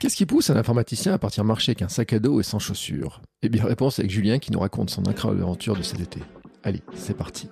Qu'est-ce qui pousse un informaticien à partir marcher avec un sac à dos et sans chaussures? Eh bien, réponse avec Julien qui nous raconte son incroyable aventure de cet été. Allez, c'est parti.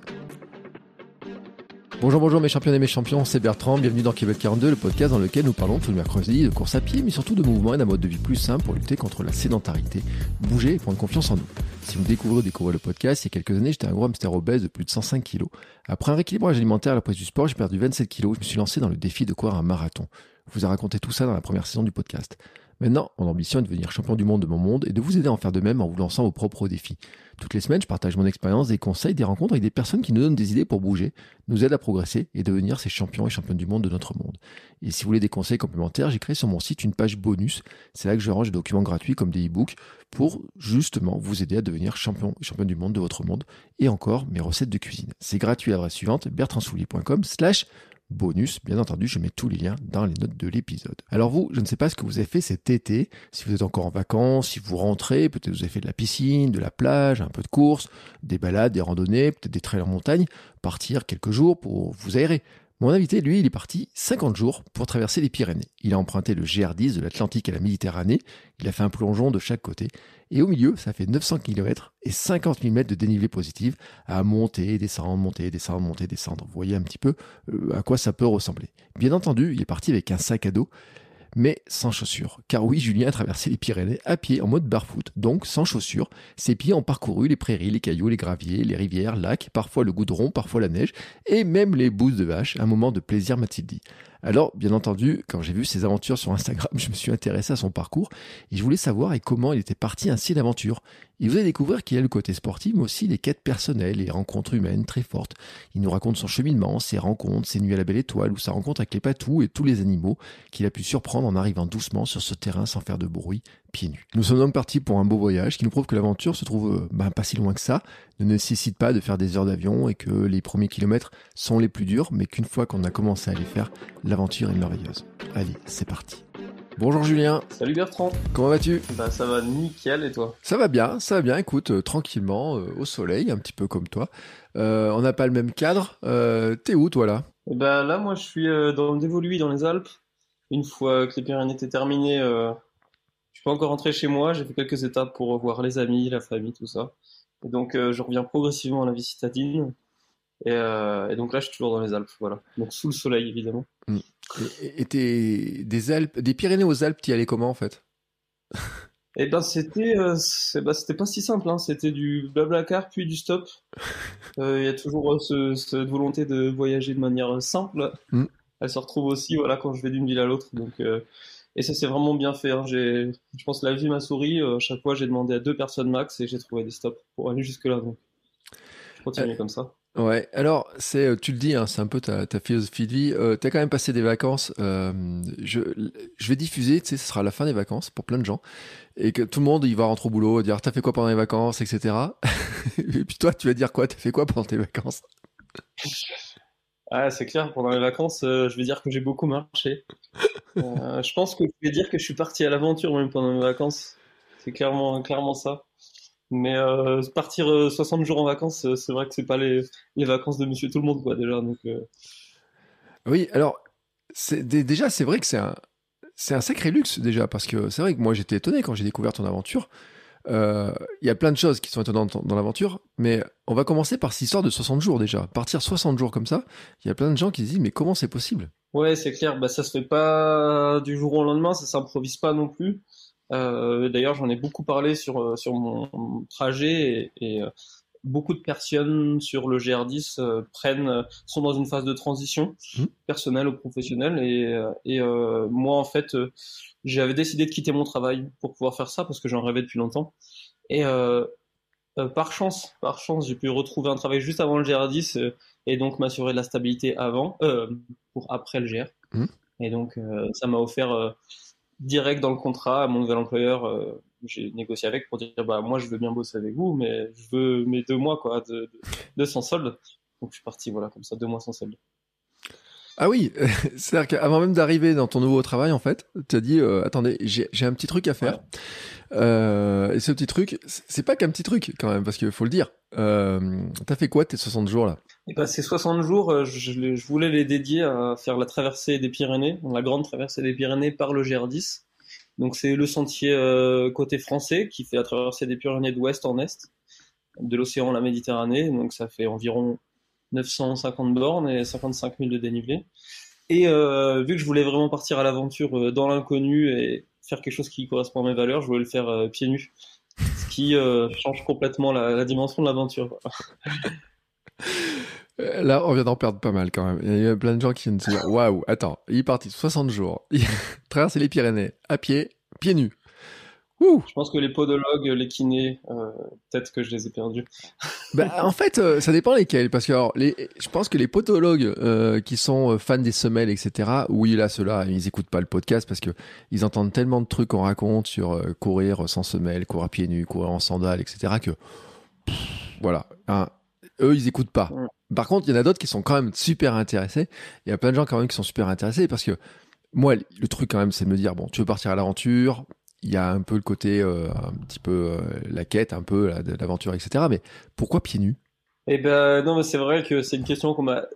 Bonjour, bonjour mes champions et mes champions, c'est Bertrand, bienvenue dans Québec 42, le podcast dans lequel nous parlons tous les mercredis de course à pied, mais surtout de mouvement et d'un mode de vie plus simple pour lutter contre la sédentarité, bouger et prendre confiance en nous. Si vous découvrez ou découvrez le podcast, il y a quelques années, j'étais un gros hamster obèse de plus de 105 kilos. Après un rééquilibrage alimentaire à la prise du sport, j'ai perdu 27 kilos, je me suis lancé dans le défi de courir un marathon. Je vous ai raconté tout ça dans la première saison du podcast. Maintenant, mon ambition est de devenir champion du monde de mon monde et de vous aider à en faire de même en vous lançant vos propres défis. Toutes les semaines, je partage mon expérience, des conseils, des rencontres avec des personnes qui nous donnent des idées pour bouger, nous aident à progresser et devenir ces champions et championnes du monde de notre monde. Et si vous voulez des conseils complémentaires, j'ai créé sur mon site une page bonus. C'est là que je range des documents gratuits comme des e-books pour justement vous aider à devenir champion et championne du monde de votre monde et encore mes recettes de cuisine. C'est gratuit à l'adresse suivante bertrandsoulier.com slash bonus. Bien entendu, je mets tous les liens dans les notes de l'épisode. Alors vous, je ne sais pas ce que vous avez fait cet été, si vous êtes encore en vacances, si vous rentrez, peut-être vous avez fait de la piscine, de la plage, un peu de course, des balades, des randonnées, peut-être des trails en montagne, partir quelques jours pour vous aérer. Mon invité, lui, il est parti 50 jours pour traverser les Pyrénées. Il a emprunté le GR10 de l'Atlantique à la Méditerranée, il a fait un plongeon de chaque côté, et au milieu, ça fait 900 km et 50 000 mètres de dénivelé positif à monter, descendre, monter, descendre, monter, descendre. Vous voyez un petit peu euh, à quoi ça peut ressembler. Bien entendu, il est parti avec un sac à dos mais sans chaussures. Car oui, Julien a traversé les Pyrénées à pied en mode barefoot, donc sans chaussures. Ses pieds ont parcouru les prairies, les cailloux, les graviers, les rivières, lacs, parfois le goudron, parfois la neige, et même les bouses de vache, un moment de plaisir m'a-t-il dit. Alors, bien entendu, quand j'ai vu ses aventures sur Instagram, je me suis intéressé à son parcours et je voulais savoir et comment il était parti ainsi d'aventure. Il vous allez découvrir qu'il y a le côté sportif, mais aussi les quêtes personnelles et rencontres humaines très fortes. Il nous raconte son cheminement, ses rencontres, ses nuits à la belle étoile ou sa rencontre avec les patous et tous les animaux qu'il a pu surprendre en arrivant doucement sur ce terrain sans faire de bruit, pieds nus. Nous sommes donc partis pour un beau voyage qui nous prouve que l'aventure se trouve euh, ben, pas si loin que ça, ne nécessite pas de faire des heures d'avion et que les premiers kilomètres sont les plus durs, mais qu'une fois qu'on a commencé à les faire, l'aventure est merveilleuse. Allez, c'est parti. Bonjour Julien. Salut Bertrand. Comment vas-tu Bah ça va nickel et toi? Ça va bien, ça va bien. Écoute, euh, tranquillement, euh, au soleil, un petit peu comme toi. Euh, on n'a pas le même cadre. T'es où toi là? Bah là moi je suis dans le Dévoluy dans les Alpes. Une fois que les Pyrénées étaient terminées, je suis pas encore rentré chez moi. J'ai fait quelques étapes pour voir les amis, la famille, tout ça. Et donc je reviens progressivement à la vie citadine. Et, et donc là je suis toujours dans les Alpes, voilà. Donc sous le soleil évidemment. Et, des Alpes, des Pyrénées aux Alpes, t'y allais comment en fait? Et ben c'était euh, c'est- bah, c'était pas si simple, hein. C'était du blablacar puis du stop. Euh, Il y a toujours euh, ce- cette volonté de voyager de manière simple. Mm. Elle se retrouve aussi voilà quand je vais d'une ville à l'autre. Donc euh, et ça c'est vraiment bien fait. hein. J'ai je pense la vie m'a souri. À chaque fois j'ai demandé à deux personnes max et j'ai trouvé des stops pour aller jusque là. Donc je continue comme ça. Ouais, alors c'est, euh, tu le dis, hein, c'est un peu ta, philosophie de vie. Euh, T'as quand même passé des vacances. euh, je, vais diffuser, tu sais, ce sera la fin des vacances pour plein de gens, et que tout le monde il va rentrer au boulot, dire t'as fait quoi pendant les vacances, etc. et puis toi, tu vas dire quoi? T'as fait quoi pendant tes vacances? Ah, c'est clair, pendant les vacances, euh, je vais dire que j'ai beaucoup marché. Je pense que je vais dire que je suis parti à l'aventure même pendant mes vacances. C'est clairement, clairement ça. Mais euh, partir euh, 60 jours en vacances, euh, c'est vrai que c'est pas les, les vacances de Monsieur Tout le Monde, quoi, déjà. Donc, euh, Oui, alors déjà c'est vrai que c'est un sacré luxe déjà parce que c'est vrai que moi j'étais étonné quand j'ai découvert ton aventure. Euh, Il y a plein de choses qui sont étonnantes dans, dans l'aventure, mais on va commencer par cette histoire de 60 jours déjà. Partir 60 jours comme ça, il y a plein de gens qui se disent mais comment c'est possible? Ouais, c'est clair, bah, ça se fait pas du jour au lendemain, ça s'improvise pas non plus. Euh, d'ailleurs, j'en ai beaucoup parlé sur, euh, sur mon mon trajet et, et, euh, beaucoup de personnes sur le GR10 euh, prennent, sont dans une phase de transition, Mhm. personnelle ou professionnelle. Et, et moi, en fait, j'avais décidé de quitter mon travail pour pouvoir faire ça parce que j'en rêvais depuis longtemps. Et par chance, par chance, j'ai pu retrouver un travail juste avant le GR10 euh, et donc m'assurer de la stabilité avant, pour après le GR. Mmh. Et donc, ça m'a offert direct dans le contrat à mon nouvel employeur. j'ai négocié avec pour dire bah moi je veux bien bosser avec vous, mais je veux mes deux mois quoi de, de sans solde. Donc je suis parti voilà comme ça deux mois sans solde. Ah oui, c'est-à-dire qu'avant même d'arriver dans ton nouveau travail, en fait, tu as dit, euh, attendez, j'ai un petit truc à faire. Euh, et ce petit truc, c'est pas qu'un petit truc quand même, parce qu'il faut le dire. Euh, T'as fait quoi tes 60 jours là? Et eh ben, Ces 60 jours, je, je, voulais les dédier à faire la traversée des Pyrénées, la grande traversée des Pyrénées par le GR10. Donc c'est le sentier côté français qui fait la traversée des Pyrénées d'ouest en est, de l'océan à la Méditerranée. Donc ça fait environ 950 bornes et 55 000 de dénivelé. Et euh, vu que je voulais vraiment partir à l'aventure euh, dans l'inconnu et faire quelque chose qui correspond à mes valeurs, je voulais le faire euh, pieds nus, ce qui change complètement la, dimension de l'aventure. Là, on vient d'en perdre pas mal quand même. Il y a plein de gens qui viennent se dire Waouh, attends, il est parti 60 jours, il traverser les Pyrénées à pied, pieds nus. Je pense que les podologues, les kinés, euh, peut-être que je les ai perdus. bah, en fait, euh, ça dépend lesquels, parce que alors, les, je pense que les podologues euh, qui sont fans des semelles, etc. Oui, là, ceux-là, ils écoutent pas le podcast parce que ils entendent tellement de trucs qu'on raconte sur courir sans semelle, courir pieds nus, courir en sandales, etc. Que voilà, hein, eux, ils écoutent pas. Par contre, il y en a d'autres qui sont quand même super intéressés. Il y a plein de gens quand même qui sont super intéressés parce que moi, le truc quand même, c'est de me dire bon, tu veux partir à l'aventure, il y a un peu le côté, euh, un petit peu euh, la quête, un peu de l'aventure, etc. Mais pourquoi pieds nus? Eh ben non, mais c'est vrai que c'est une question qu'on m'a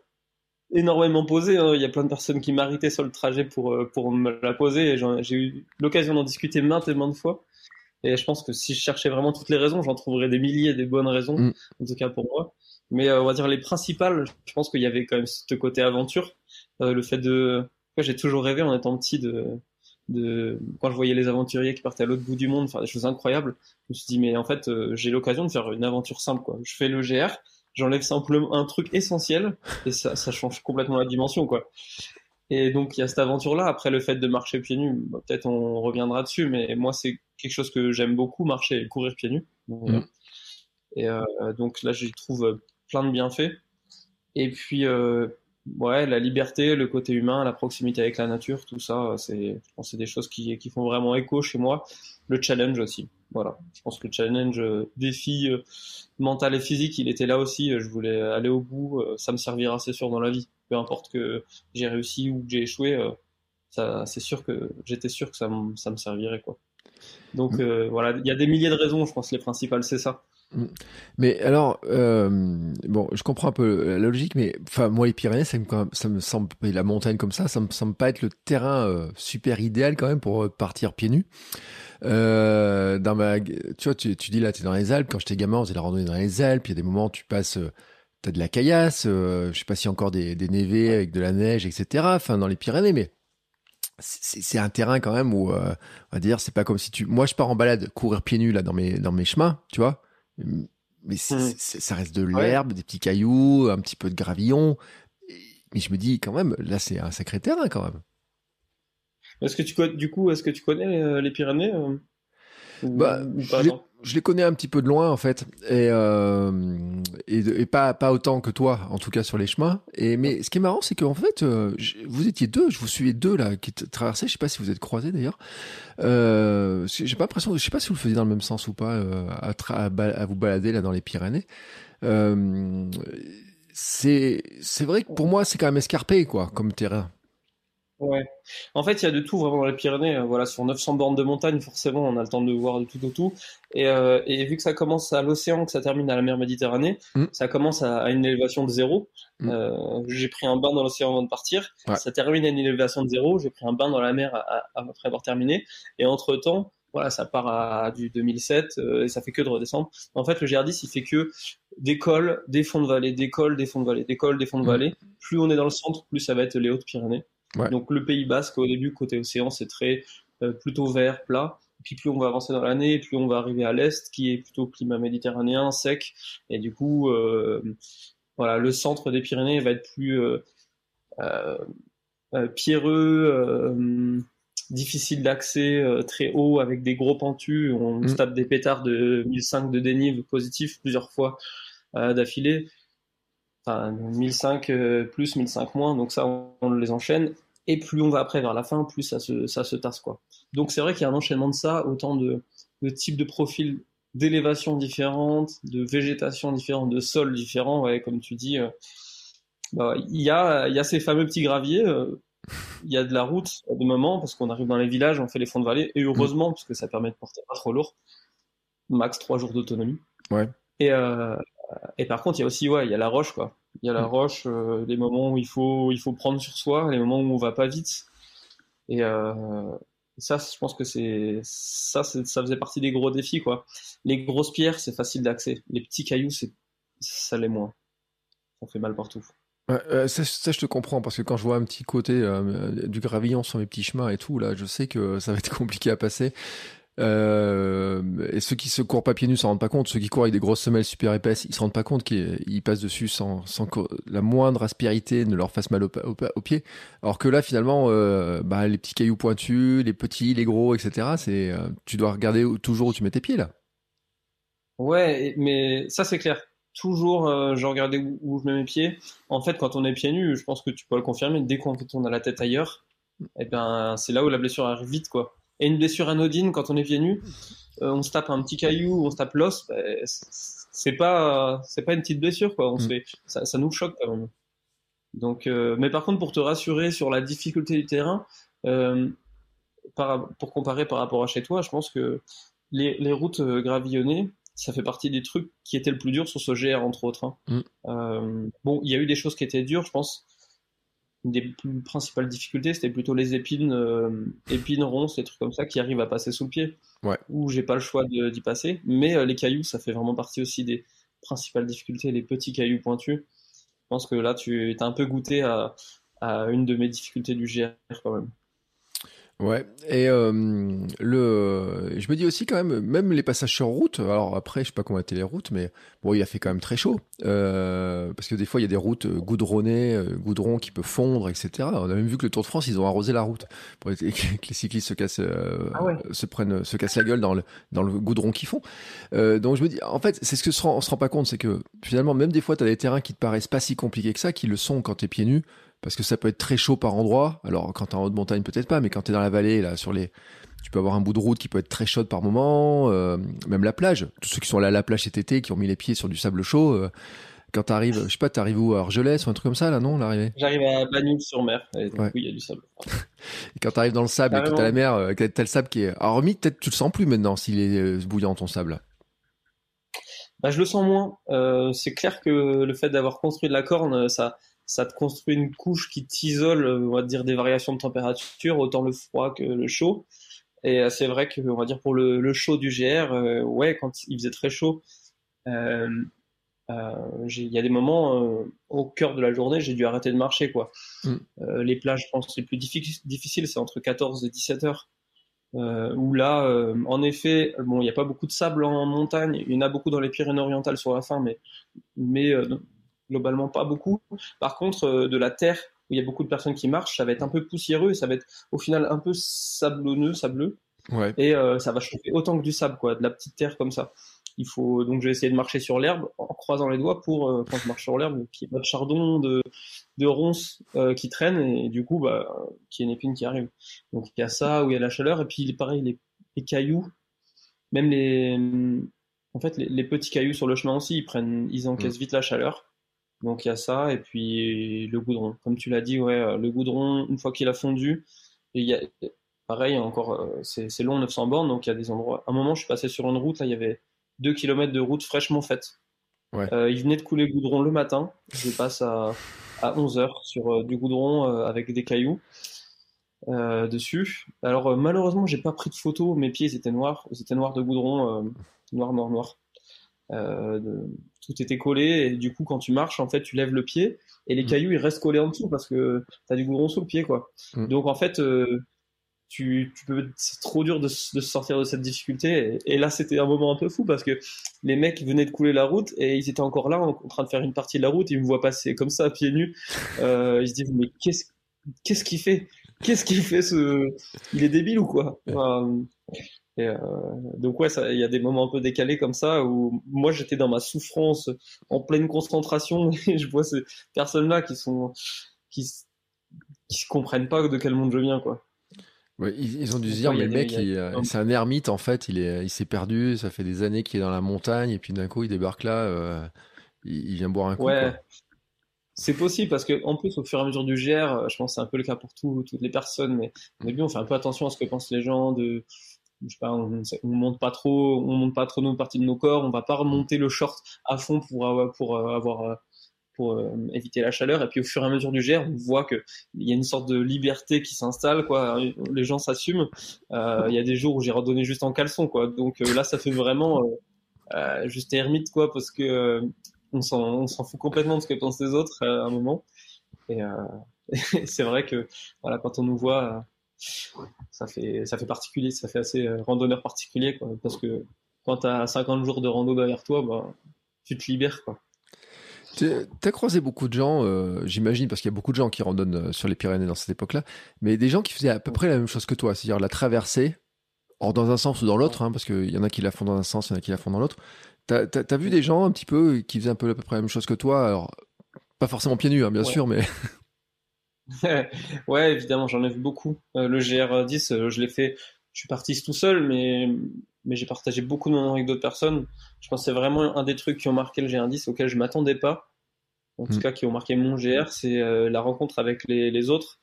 énormément posée. Hein. Il y a plein de personnes qui m'arrêtaient sur le trajet pour, euh, pour me la poser et j'ai eu l'occasion d'en discuter maintes et maintes fois. Et je pense que si je cherchais vraiment toutes les raisons, j'en trouverais des milliers des bonnes raisons, mm. en tout cas pour moi. Mais on va dire les principales, je pense qu'il y avait quand même ce côté aventure. le fait de... J'ai toujours rêvé en étant petit de de quand je voyais les aventuriers qui partaient à l'autre bout du monde faire des choses incroyables, je me suis dit mais en fait euh, j'ai l'occasion de faire une aventure simple quoi. Je fais le GR, j'enlève simplement un truc essentiel et ça, ça change complètement la dimension quoi. Et donc il y a cette aventure là. Après le fait de marcher pieds nus, bah, peut-être on reviendra dessus, mais moi c'est quelque chose que j'aime beaucoup marcher et courir pieds nus. Mm. Et euh, donc là j'y trouve plein de bienfaits. Et puis euh, ouais, la liberté, le côté humain, la proximité avec la nature, tout ça, c'est, je pense, c'est des choses qui, qui font vraiment écho chez moi. Le challenge aussi, voilà. Je pense que le challenge, euh, défi euh, mental et physique, il était là aussi. Je voulais aller au bout. Euh, ça me servira, c'est sûr, dans la vie. Peu importe que j'ai réussi ou que j'ai échoué, ça, c'est sûr que j'étais sûr que ça, ça me servirait, quoi. Donc mmh. voilà, il y a des milliers de raisons. Je pense les principales, c'est ça. Mm. Mais alors, euh, bon, je comprends un peu la logique, mais enfin, moi, les Pyrénées, ça me, ça me semble, la montagne comme ça, ça me semble pas être le terrain euh, super idéal quand même pour euh, partir pieds nus. Euh, dans ma, tu vois, tu, tu dis là, tu es dans les Alpes. Quand j'étais gamin, on faisait la randonnée dans les Alpes. Il y a des moments où tu passes, tu as de la caillasse. je sais pas a encore des, des névés avec de la neige, etc. Enfin, dans les Pyrénées, mais c'est un terrain quand même où, on va dire, c'est pas comme si tu, moi, je pars en balade, courir pieds nus là dans mes dans mes chemins, tu vois mais mmh. ça reste de l'herbe, des petits cailloux, un petit peu de gravillon. Mais je me dis quand même, là c'est un sacré terrain quand même. Est-ce que tu du coup, est-ce que tu connais euh, les Pyrénées euh, bah, je, les, connais un petit peu de loin en fait, et, euh, et, pas pas autant que toi, en tout cas sur les chemins. Et mais ce qui est marrant, c'est qu'en fait, euh, vous étiez deux, je vous suivais deux là qui traversaient. Je sais pas si vous êtes croisés d'ailleurs. Euh, j'ai pas l'impression, je sais pas si vous le faisiez dans le même sens ou pas, euh, à, à, vous balader là dans les Pyrénées. Euh, c'est c'est vrai que pour moi, c'est quand même escarpé quoi comme terrain. Ouais. En fait, il y a de tout vraiment dans les Pyrénées. Euh, voilà, sur 900 bornes de montagne, forcément, on a le temps de voir de tout au tout. Et, euh, et vu que ça commence à l'océan, que ça termine à la mer Méditerranée, mm. ça commence à, une élévation de zéro. Mm. Euh, j'ai pris un bain dans l'océan avant de partir. Ça termine à une élévation de zéro. J'ai pris un bain dans la mer après avoir terminé. Et entre temps, voilà, ça part à du 2007 euh, et ça fait que de redescendre. En fait, le GR10, il fait que des cols, des fonds de vallée, des cols, des fonds de vallée, des cols, des fonds de mm. vallée. Plus on est dans le centre, plus ça va être les Hautes-Pyrénées. Donc le Pays Basque, au début, côté océan, c'est très euh, plutôt vert, plat. Et puis plus on va avancer dans l'année, plus on va arriver à l'est, qui est plutôt climat méditerranéen, sec. Et du coup, euh, voilà, le centre des Pyrénées va être plus euh, pierreux, difficile d'accès, très haut, avec des gros pentus. On mm. se tape des pétards de 1005 de dénive positif plusieurs fois d'affilée enfin 1005 plus, 1005 moins, donc ça on, les enchaîne. Et plus on va après vers la fin, plus ça se, ça se tasse quoi. Donc c'est vrai qu'il y a un enchaînement de ça, autant de, de types de profils d'élévation différentes, de végétation différente, de sols différents, ouais, comme tu dis. Bah, il y, a, il y a ces fameux petits graviers. il y a de la route à des moments parce qu'on arrive dans les villages, on fait les fonds de vallée et heureusement parce que ça permet de porter pas trop lourd, max trois jours d'autonomie. Ouais. Et, euh, et par contre, il y a aussi, ouais, il y a la roche, quoi. Il y a la mm. roche, euh, les moments où il faut, il faut prendre sur soi, les moments où on va pas vite. Et euh, ça, je pense que c'est ça, ça faisait partie des gros défis, quoi. Les grosses pierres, c'est facile d'accès. Les petits cailloux, c'est ça l'est moins. Ça fait mal partout. ça, ça, je te comprends parce que quand je vois un petit côté euh, du gravillon sur mes petits chemins et tout, là, je sais que ça va être compliqué à passer. Euh, et ceux qui se courent pas pieds nus s'en rendent pas compte. Ceux qui courent avec des grosses semelles super épaisses, ils se rendent pas compte qu'ils passent dessus sans, que la moindre aspérité ne leur fasse mal au, au, pied. Alors que là, finalement, euh, bah, les petits cailloux pointus, les petits, les gros, etc. C'est, euh, tu dois regarder toujours où tu mets tes pieds là. Ouais, mais ça c'est clair. Toujours, je regardais où, je mets mes pieds. En fait, quand on est pieds nus, je pense que tu peux le confirmer. Dès qu'on tourne la tête ailleurs, et eh ben, c'est là où la blessure arrive vite, quoi. Et une blessure anodine, quand on est pieds nus, euh, on se tape un petit caillou, on se tape l'os, bah, c'est pas, c'est pas une petite blessure, quoi. On se fait, ça, ça, nous choque quand même. Donc, euh, mais par contre, pour te rassurer sur la difficulté du terrain, euh, par, pour comparer par rapport à chez toi, je pense que les, les, routes gravillonnées, ça fait partie des trucs qui étaient le plus dur sur ce GR entre autres. Hein. Mm. bon, il y a eu des choses qui étaient dures, je pense une des plus principales difficultés, c'était plutôt les épines, euh, épines ronces, des trucs comme ça qui arrivent à passer sous le pied. Ouais. Où j'ai pas le choix d'y passer. Mais euh, les cailloux, ça fait vraiment partie aussi des principales difficultés, les petits cailloux pointus. Je pense que là, tu as un peu goûté à, à une de mes difficultés du GR quand même. Ouais, et euh, le, je me dis aussi quand même, même les passages sur route. Alors après, je sais pas comment étaient les routes, mais bon, il a fait quand même très chaud euh, parce que des fois il y a des routes goudronnées, euh, goudron qui peut fondre, etc. On a même vu que le Tour de France, ils ont arrosé la route pour que les cyclistes se cassent, euh, ah ouais. se prennent, se cassent la gueule dans le dans le goudron qu'ils font. Euh, donc je me dis, en fait, c'est ce que se rend, on se rend pas compte, c'est que finalement, même des fois, tu as des terrains qui te paraissent pas si compliqués que ça, qui le sont quand t'es pieds nus parce que ça peut être très chaud par endroit. Alors quand t'es en haute montagne peut-être pas, mais quand t'es dans la vallée là sur les, tu peux avoir un bout de route qui peut être très chaude par moment. Euh, même la plage, tous ceux qui sont allés à la plage cet été, qui ont mis les pieds sur du sable chaud. Euh, quand t'arrives, je sais pas, t'arrives où à Argelès ou un truc comme ça là, non, l'arrivée? J'arrive à Bagnoul-sur-Mer. Et ouais. il y a du sable. et quand t'arrives dans le sable et que t'as la mer, euh, t'as le sable qui est. Alors remis, peut-être tu le sens plus maintenant s'il est euh, bouillant ton sable. Bah, je le sens moins. Euh, c'est clair que le fait d'avoir construit de la corne, ça, ça te construit une couche qui t'isole, on va dire, des variations de température, autant le froid que le chaud. Et euh, c'est vrai que, on va dire, pour le, le chaud du GR, euh, ouais, quand il faisait très chaud, euh, euh il y a des moments euh, au cœur de la journée, j'ai dû arrêter de marcher, quoi. Mm. les plages, je pense, les plus difficiles, c'est entre 14 et 17 heures. où là, en effet, bon, il n'y a pas beaucoup de sable en montagne, il y en a beaucoup dans les Pyrénées-Orientales sur la fin, mais, mais globalement pas beaucoup. Par contre, euh, de la terre où il y a beaucoup de personnes qui marchent, ça va être un peu poussiéreux et ça va être au final un peu sablonneux, sableux. Ouais. Et euh, ça va chauffer autant que du sable, quoi, de la petite terre comme ça. Il faut donc j'ai essayé de marcher sur l'herbe en croisant les doigts pour euh, quand je marche sur l'herbe qu'il n'y ait pas de chardon, de, de ronces euh, qui traînent et du coup bah qu'il y ait une épine qui arrive. Donc il y a ça où il y a la chaleur et puis pareil les, les cailloux, même les en fait les, les, petits cailloux sur le chemin aussi ils prennent ils encaissent mm. vite la chaleur donc il y a ça et puis le goudron. Comme tu l'as dit, ouais, euh, le goudron une fois qu'il a fondu, il y a pareil encore euh, c'est long 900 bornes donc il y a des endroits. À un moment je suis passé sur une route là il y avait 2 km de route fraîchement faite. Ouais. Euh, il venait de couler le goudron le matin. Je passe à à 11 heures sur euh, du goudron euh, avec des cailloux. dessus. Alors malheureusement j'ai pas pris de photos, mes pieds étaient noirs, ils étaient noirs de goudron, noir noir noir. De, tout était collé et du coup quand tu marches en fait tu lèves le pied et les mm. cailloux ils restent collés en dessous parce que t'as du goudron sous le pied quoi. Mm. Donc en fait euh, tu, tu peux c'est trop dur de, de, sortir de cette difficulté et, et là c'était un moment un peu fou parce que les mecs venaient de couler la route et ils étaient encore là en, train de faire une partie de la route ils me voient passer comme ça pieds nus euh, ils se disent mais qu'est-ce qu'est-ce qu'il fait? Qu'est-ce qu'il fait ce il est débile ou quoi? Enfin, Et euh, donc ouais, il y a des moments un peu décalés comme ça où moi j'étais dans ma souffrance, en pleine concentration, et je vois ces personnes-là qui sont qui qui se comprennent pas de quel monde je viens quoi. Ouais, ils, ont dû se dire, mais le mec, c'est un ermite en fait, il est, il s'est perdu, ça fait des années qu'il est dans la montagne, et puis d'un coup il débarque là, euh, il, vient boire un coup. Ouais, c'est possible parce que en plus au fur et à mesure du GR, je pense que c'est un peu le cas pour toutes les personnes, mais au début on fait un peu attention à ce que pensent les gens de je sais pas, on, on monte pas trop, on monte pas trop nos parties de nos corps, on va pas remonter le short à fond pour avoir, pour euh, euh, euh, éviter la chaleur. Et puis au fur et à mesure du GR, on voit que il y a une sorte de liberté qui s'installe, quoi. Les gens s'assument. Il y a des jours où j'ai redonné juste en caleçon, quoi. Donc là, ça fait vraiment juste ermite, quoi, parce que on s'en fout complètement de ce que pensent les autres à un moment. Et c'est vrai que voilà, quand on nous voit ça fait, ça fait particulier, ça fait assez euh, randonneur particulier, quoi, parce que quand tu as 50 jours de rando derrière toi, bah, tu te libères. Quoi. Tu as croisé beaucoup de gens, euh, j'imagine, parce qu'il y a beaucoup de gens qui randonnent euh, sur les Pyrénées dans cette époque-là, mais des gens qui faisaient à peu près la même chose que toi, c'est-à-dire la traversée, or dans un sens ou dans l'autre, hein, parce qu'il y en a qui la font dans un sens, il y en a qui la font dans l'autre. Tu as, vu des gens un petit peu qui faisaient un peu à peu près la même chose que toi, alors pas forcément pieds nus, hein, bien sûr, mais ouais, évidemment, j'en ai vu beaucoup. Euh, le GR10, euh, je l'ai fait, je suis parti tout seul, mais, mais j'ai partagé beaucoup de moments avec d'autres personnes. Je pense que c'est vraiment un des trucs qui ont marqué le GR10 auquel je m'attendais pas. En tout mm. cas, qui ont marqué mon GR, c'est euh, la rencontre avec les, les, autres.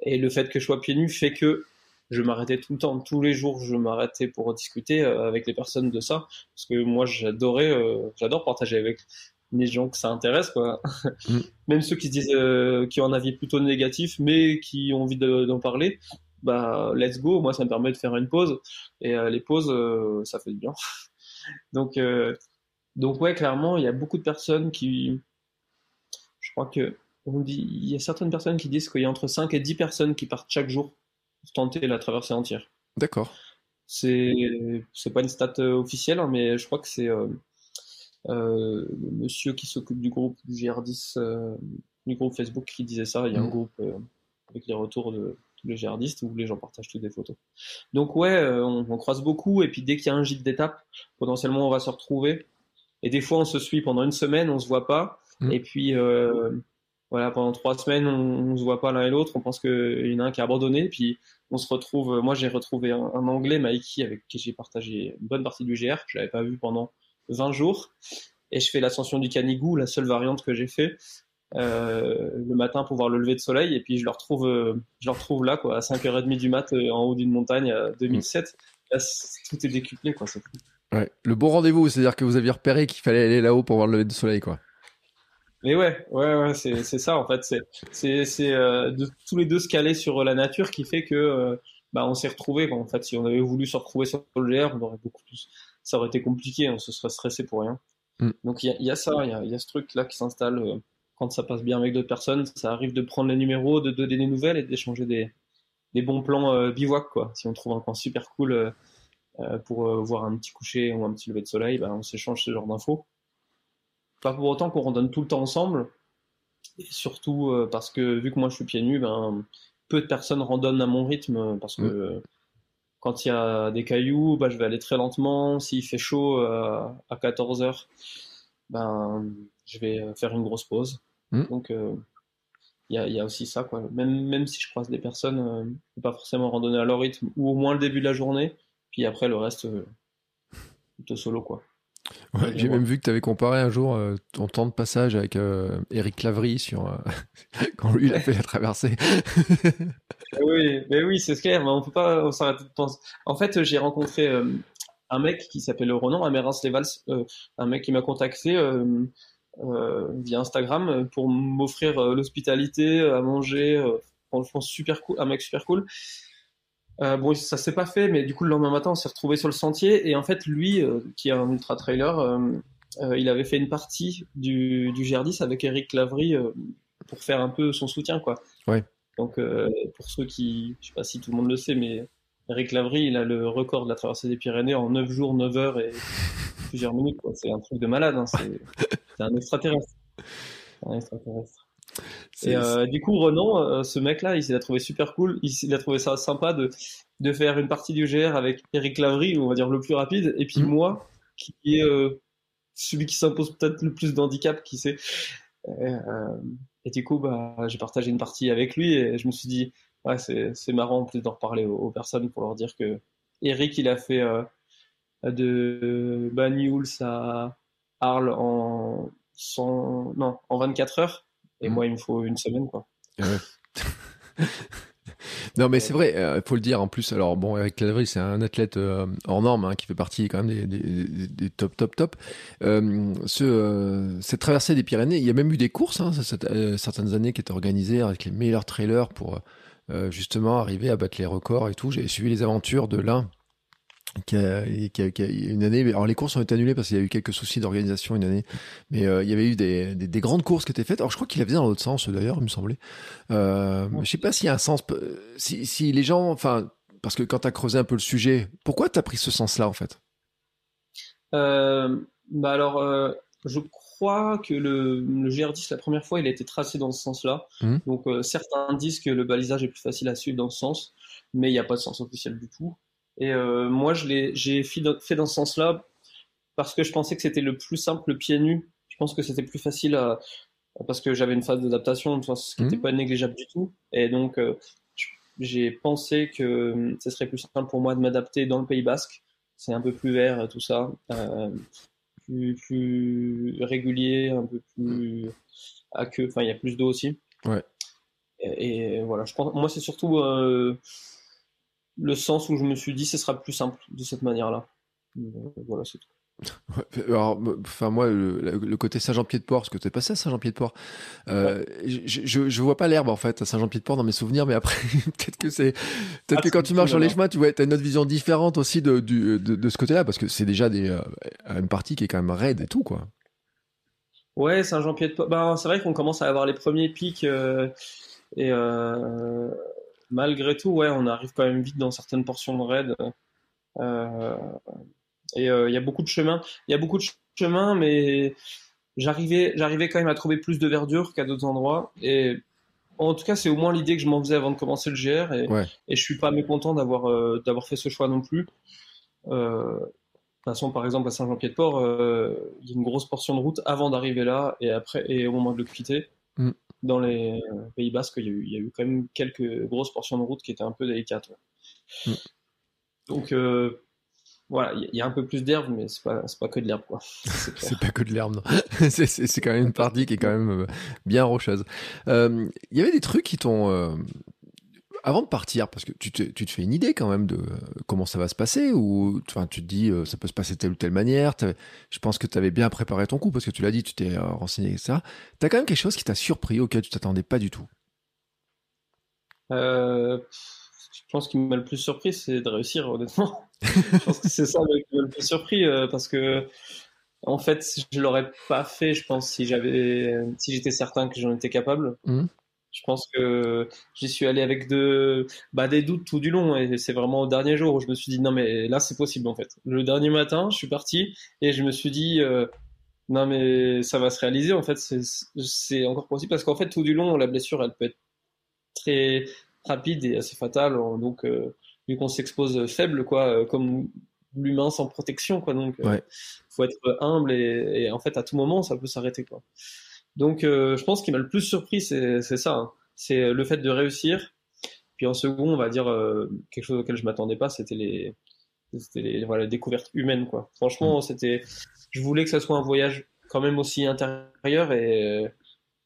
Et le fait que je sois pieds nus fait que je m'arrêtais tout le temps, tous les jours, je m'arrêtais pour discuter avec les personnes de ça. Parce que moi, j'adorais, j'adore partager avec les gens que ça intéresse quoi. Mm. même ceux qui se disent euh, qui ont un avis plutôt négatif mais qui ont envie d'en parler bah let's go. Moi ça me permet de faire une pause. Et euh, les pauses euh, ça fait du bien. Donc donc ouais clairement il y a beaucoup de personnes qui je crois que on dit il y a certaines personnes qui disent qu'il y a entre 5 et 10 personnes qui partent chaque jour pour tenter la traversée entière. D'accord. C'est c'est pas une stat officielle hein, mais je crois que c'est le monsieur qui s'occupe du groupe du GR10, euh, du groupe Facebook qui disait ça. Il y a un mm. groupe euh, avec les retours de tous les GRDistes où les gens partagent toutes des photos. Donc ouais, on, croise beaucoup et puis dès qu'il y a un gîte d'étape, potentiellement on va se retrouver. Et des fois on se suit pendant une semaine, on se voit pas. Mm. Et puis voilà, pendant trois semaines on, on se voit pas l'un et l'autre. On pense qu'il y en a un qui a abandonné. Puis on se retrouve. Moi j'ai retrouvé un, un, Anglais, Mikey, avec qui j'ai partagé une bonne partie du GR. Je l'avais pas vu pendant 20 jours et je fais l'ascension du Canigou, la seule variante que j'ai fait euh, le matin pour voir le lever de soleil et puis je le retrouve, euh, je le retrouve là quoi, à 5h30 du mat euh, en haut d'une montagne à 2007. Là, tout est décuplé quoi, c'est Ouais, le bon rendez-vous, c'est-à-dire que vous aviez repéré qu'il fallait aller là-haut pour voir le lever de soleil quoi. Mais ouais, ouais, ouais, c'est, ça en fait, c'est de tous les deux se caler sur la nature qui fait que bah, on s'est retrouvé en fait. Si on avait voulu se retrouver sur le GR, on aurait beaucoup plus ça aurait été compliqué, on se serait stressé pour rien. Mm. Donc il y, a ça, il y a, ce truc-là qui s'installe euh, quand ça passe bien avec d'autres personnes. Ça arrive de prendre les numéros, de donner des nouvelles et d'échanger des, bons plans euh, bivouac. Quoi. Si on trouve un coin super cool euh, pour voir un petit coucher ou un petit lever de soleil, ben, on s'échange ce genre d'infos. Pas pour autant qu'on randonne tout le temps ensemble, et surtout parce que vu que moi je suis pieds nus, ben, peu de personnes randonnent à mon rythme parce que mm. Quand il y a des cailloux, bah, je vais aller très lentement. S'il fait chaud euh, à 14 heures, ben, je vais faire une grosse pause. Hmm. Donc, euh, il y, a, aussi ça. Quoi. Même, même si je croise des personnes, euh, je ne peux pas forcément randonner à leur rythme, ou au moins le début de la journée. Puis après, le reste, plutôt solo. quoi j'ai même vu que tu avais comparé un jour euh, ton temps de passage avec euh, Eric Lavry sur euh, quand lui il a fait la traversée. oui, mais oui, c'est clair, mais on peut pas s'arrêter de penser. En fait, j'ai rencontré un mec qui s'appelle Ronan Amérance Levals, un mec qui m'a contacté via Instagram pour m'offrir l'hospitalité, à manger, franchement super cool, un mec super cool. Euh, bon, ça s'est pas fait, mais du coup, le lendemain matin, on s'est retrouvé sur le sentier. Et en fait, lui, euh, qui est un ultra trailer, euh, il avait fait une partie du, du GR10 avec Eric Lavry pour faire un peu son soutien, quoi. Ouais. Donc, pour ceux qui, je sais pas si tout le monde le sait, mais Eric Lavry, il a le record de la traversée des Pyrénées en 9 jours, 9 heures et plusieurs minutes, quoi. C'est un truc de malade, hein. c'est un extraterrestre. Un extraterrestre. Et euh, du coup, Renan, euh, ce mec-là, il s'est trouvé super cool. Il, a trouvé ça sympa de, de faire une partie du GR avec Eric Lavry, on va dire le plus rapide, et puis mm. moi, qui est euh, celui qui s'impose peut-être le plus d'handicap, qui sait. et du coup, bah, j'ai partagé une partie avec lui, et je me suis dit, ouais, c'est marrant en plus d'en reparler aux, personnes pour leur dire que Eric, il a fait de Banyuls à Arles en 100, non, en 24 heures. Et mm. moi, il me faut une semaine, quoi. non, mais c'est vrai, il euh, faut le dire en plus. Alors, bon, Eric Clavry, c'est un athlète euh, hors norme hein, qui fait partie quand même des, top, top, top. Euh, ce, cette traversée des Pyrénées, il y a même eu des courses, hein, certaines années qui étaient organisées avec les meilleurs trailers pour justement arriver à battre les records et tout. J'ai suivi les aventures de l'un qui a, qui, a, qui a, une année. Alors les courses ont été annulées parce qu'il y a eu quelques soucis d'organisation une année, mais euh, il y avait eu des, des, des, grandes courses qui étaient faites. Alors je crois qu'il avait dans l'autre sens d'ailleurs, il me semblait. Euh, Je sais pas s'il y a un sens. Si, si les gens, enfin, parce que quand tu as creusé un peu le sujet, pourquoi tu as pris ce sens-là en fait? Euh, Bah alors, euh, je crois que le, le, GR10 la première fois, il a été tracé dans ce sens-là. Mmh. Donc euh, certains disent que le balisage est plus facile à suivre dans ce sens, mais il n'y a pas de sens officiel du tout. Et euh, moi, j'ai fait dans ce sens-là parce que je pensais que c'était le plus simple, le pied nu. Je pense que c'était plus facile à, parce que j'avais une phase d'adaptation, ce qui n'était mmh. pas négligeable du tout. Et donc, euh, j'ai pensé que euh, ce serait plus simple pour moi de m'adapter dans le Pays Basque. C'est un peu plus vert, tout ça, euh, plus, plus régulier, un peu plus à queue. Enfin, il y a plus d'eau aussi. Ouais. Et, et, voilà, je pense, moi, c'est surtout euh, le sens où je me suis dit ce sera plus simple de cette manière-là. Euh, voilà, c'est tout. Alors, enfin moi, le, côté Saint-Jean-Pied-de-Port, parce que tu es passé à Saint-Jean-Pied-de-Port, euh, je, je, vois pas l'herbe en fait à Saint-Jean-Pied-de-Port dans mes souvenirs, mais après peut-être que c'est peut-être que ah, quand tu marches sur les chemins, tu vois, as une autre vision différente aussi de, de, de, ce côté-là, parce que c'est déjà des, euh, une partie qui est quand même raide et tout quoi. Ouais, Saint-Jean-Pied-de-Port. Ben, c'est vrai qu'on commence à avoir les premiers pics et malgré tout, ouais, on arrive quand même vite dans certaines portions de raid. Euh, et euh, il y a beaucoup de chemins. Il y a beaucoup de chemins, mais j'arrivais, j'arrivais quand même à trouver plus de verdure qu'à d'autres endroits. Et en tout cas, c'est au moins l'idée que je m'en faisais avant de commencer le GR. Et, et je suis pas mécontent d'avoir euh, d'avoir fait ce choix non plus. Euh, de toute façon, par exemple, à Saint-Jean-Pied-de-Port, il y a une grosse portion de route avant d'arriver là et après et au moment de le quitter. Mm dans les euh, Pays Basques, il y, a eu, il y, a eu, quand même quelques grosses portions de route qui étaient un peu délicates. Mm. Donc euh, voilà, il y, a un peu plus d'herbe, mais c'est pas, pas que de l'herbe, quoi. C'est pas que de l'herbe, non. c'est quand même une partie qui est quand même euh, bien rocheuse. Il y avait des trucs qui t'ont avant de partir, parce que tu te, tu te, fais une idée quand même de euh, comment ça va se passer, ou enfin, tu te dis euh, ça peut se passer de telle ou telle manière. Je pense que tu avais bien préparé ton coup, parce que tu l'as dit, tu t'es euh, renseigné, etc. Tu as quand même quelque chose qui t'a surpris, auquel tu t'attendais pas du tout. je pense qu'il m'a le plus surpris, c'est de réussir, honnêtement. je pense que c'est ça qui m'a le plus surpris, parce que en fait, je l'aurais pas fait, je pense, si j'avais, si j'étais certain que j'en étais capable. Mmh. Je pense que j'y suis allé avec de, bah, des doutes tout du long et c'est vraiment au dernier jour où je me suis dit non mais là c'est possible en fait. Le dernier matin, je suis parti et je me suis dit euh, non mais ça va se réaliser en fait, c'est encore possible parce qu'en fait tout du long la blessure elle peut être très rapide et assez fatale donc euh, vu qu'on s'expose faible quoi euh, comme l'humain sans protection quoi donc ouais. faut être humble et, et, en fait à tout moment ça peut s'arrêter quoi. Donc, euh, je pense qu'il m'a le plus surpris, c'est ça. Hein. C'est le fait de réussir. Puis en second, on va dire euh, quelque chose auquel je m'attendais pas, c'était les, les voilà, découvertes humaines, quoi. Franchement, mm. c'était, je voulais que ça soit un voyage quand même aussi intérieur et, et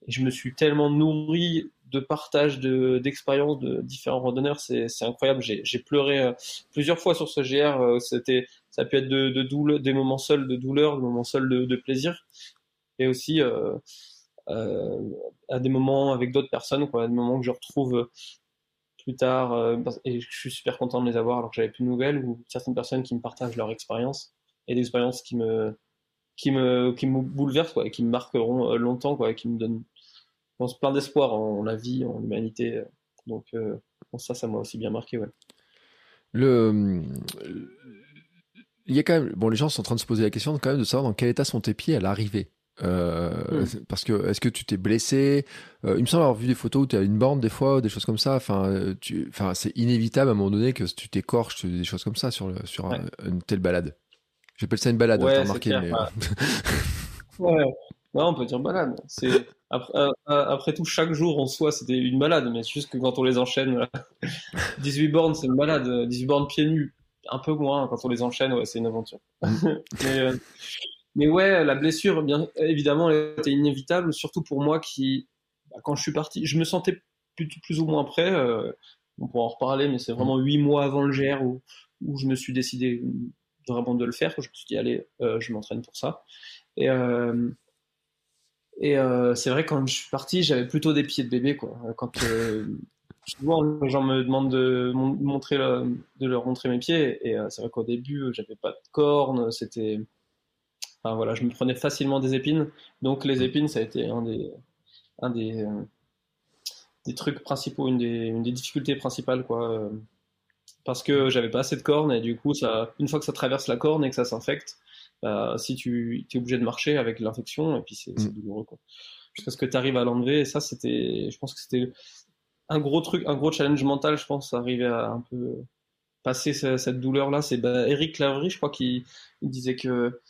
je me suis tellement nourri de partage d'expériences de, différents randonneurs, c'est incroyable. J'ai pleuré euh, plusieurs fois sur ce GR. C'était, ça a pu être de, de douleur, des moments seuls de douleur, des moments seuls de, de plaisir, et aussi euh, euh, à des moments avec d'autres personnes, quoi, à des moments que je retrouve plus tard, euh, et je suis super content de les avoir alors que j'avais plus de nouvelles, ou certaines personnes qui me partagent leur expérience, et des qui me, qui me, qui me bouleversent, quoi, et qui me marqueront euh, longtemps, quoi, et qui me donnent, plein d'espoir en, la vie, en l'humanité. Donc, ça, ça m'a aussi bien marqué, ouais. Le, il y a quand même, bon, les gens sont en train de se poser la question quand même de savoir dans quel état sont tes pieds à l'arrivée. Euh, Parce que est-ce que tu t'es blessé? Euh, Il me semble avoir vu des photos où tu as une bande des fois, des choses comme ça. Enfin, tu, enfin, c'est inévitable à un moment donné que tu t'écorches, des choses comme ça sur le, sur Ouais. un- une telle balade. J'appelle ça une balade, Ouais, t'as remarqué. clair, mais... ouais. Ouais. Non, on peut dire balade. C'est après, euh, après tout, chaque jour en soi, c'était une balade, mais c'est juste que quand on les enchaîne, voilà. 18 bornes, c'est une balade. 18 bornes pieds nus, un peu moins. Quand on les enchaîne, ouais, c'est une aventure. mais, euh, mais ouais, la blessure, bien évidemment, était inévitable, surtout pour moi qui, bah, quand je suis parti, je me sentais plus, plus ou moins prêt. euh, on pourra en reparler, mais c'est vraiment huit mois avant le GR où, je me suis décidé vraiment de le faire. Je me suis dit, allez, euh, je m'entraîne pour ça. Et, euh, c'est vrai, quand je suis parti, j'avais plutôt des pieds de bébé. Quoi. Quand, souvent, les gens me demandent de, mon- montrer de leur montrer mes pieds. Et c'est vrai qu'au début, j'avais pas de cornes. C'était. Enfin, voilà, je me prenais facilement des épines. Donc, les épines, ça a été un des, un des, euh, des trucs principaux, une des, une des difficultés principales. Quoi. Euh, Parce que j'avais pas assez de cornes. Et du coup, ça, une fois que ça traverse la corne et que ça s'infecte, bah, si tu es obligé de marcher avec l'infection, et puis c'est c'est douloureux, quoi. Jusqu'à ce que tu arrives à l'enlever, et ça, c'était, je pense que c'était un gros truc, un gros challenge mental, je pense, arriver à un peu passer ce- cette douleur-là. C'est bah, Eric Lavery, je crois, qui il disait que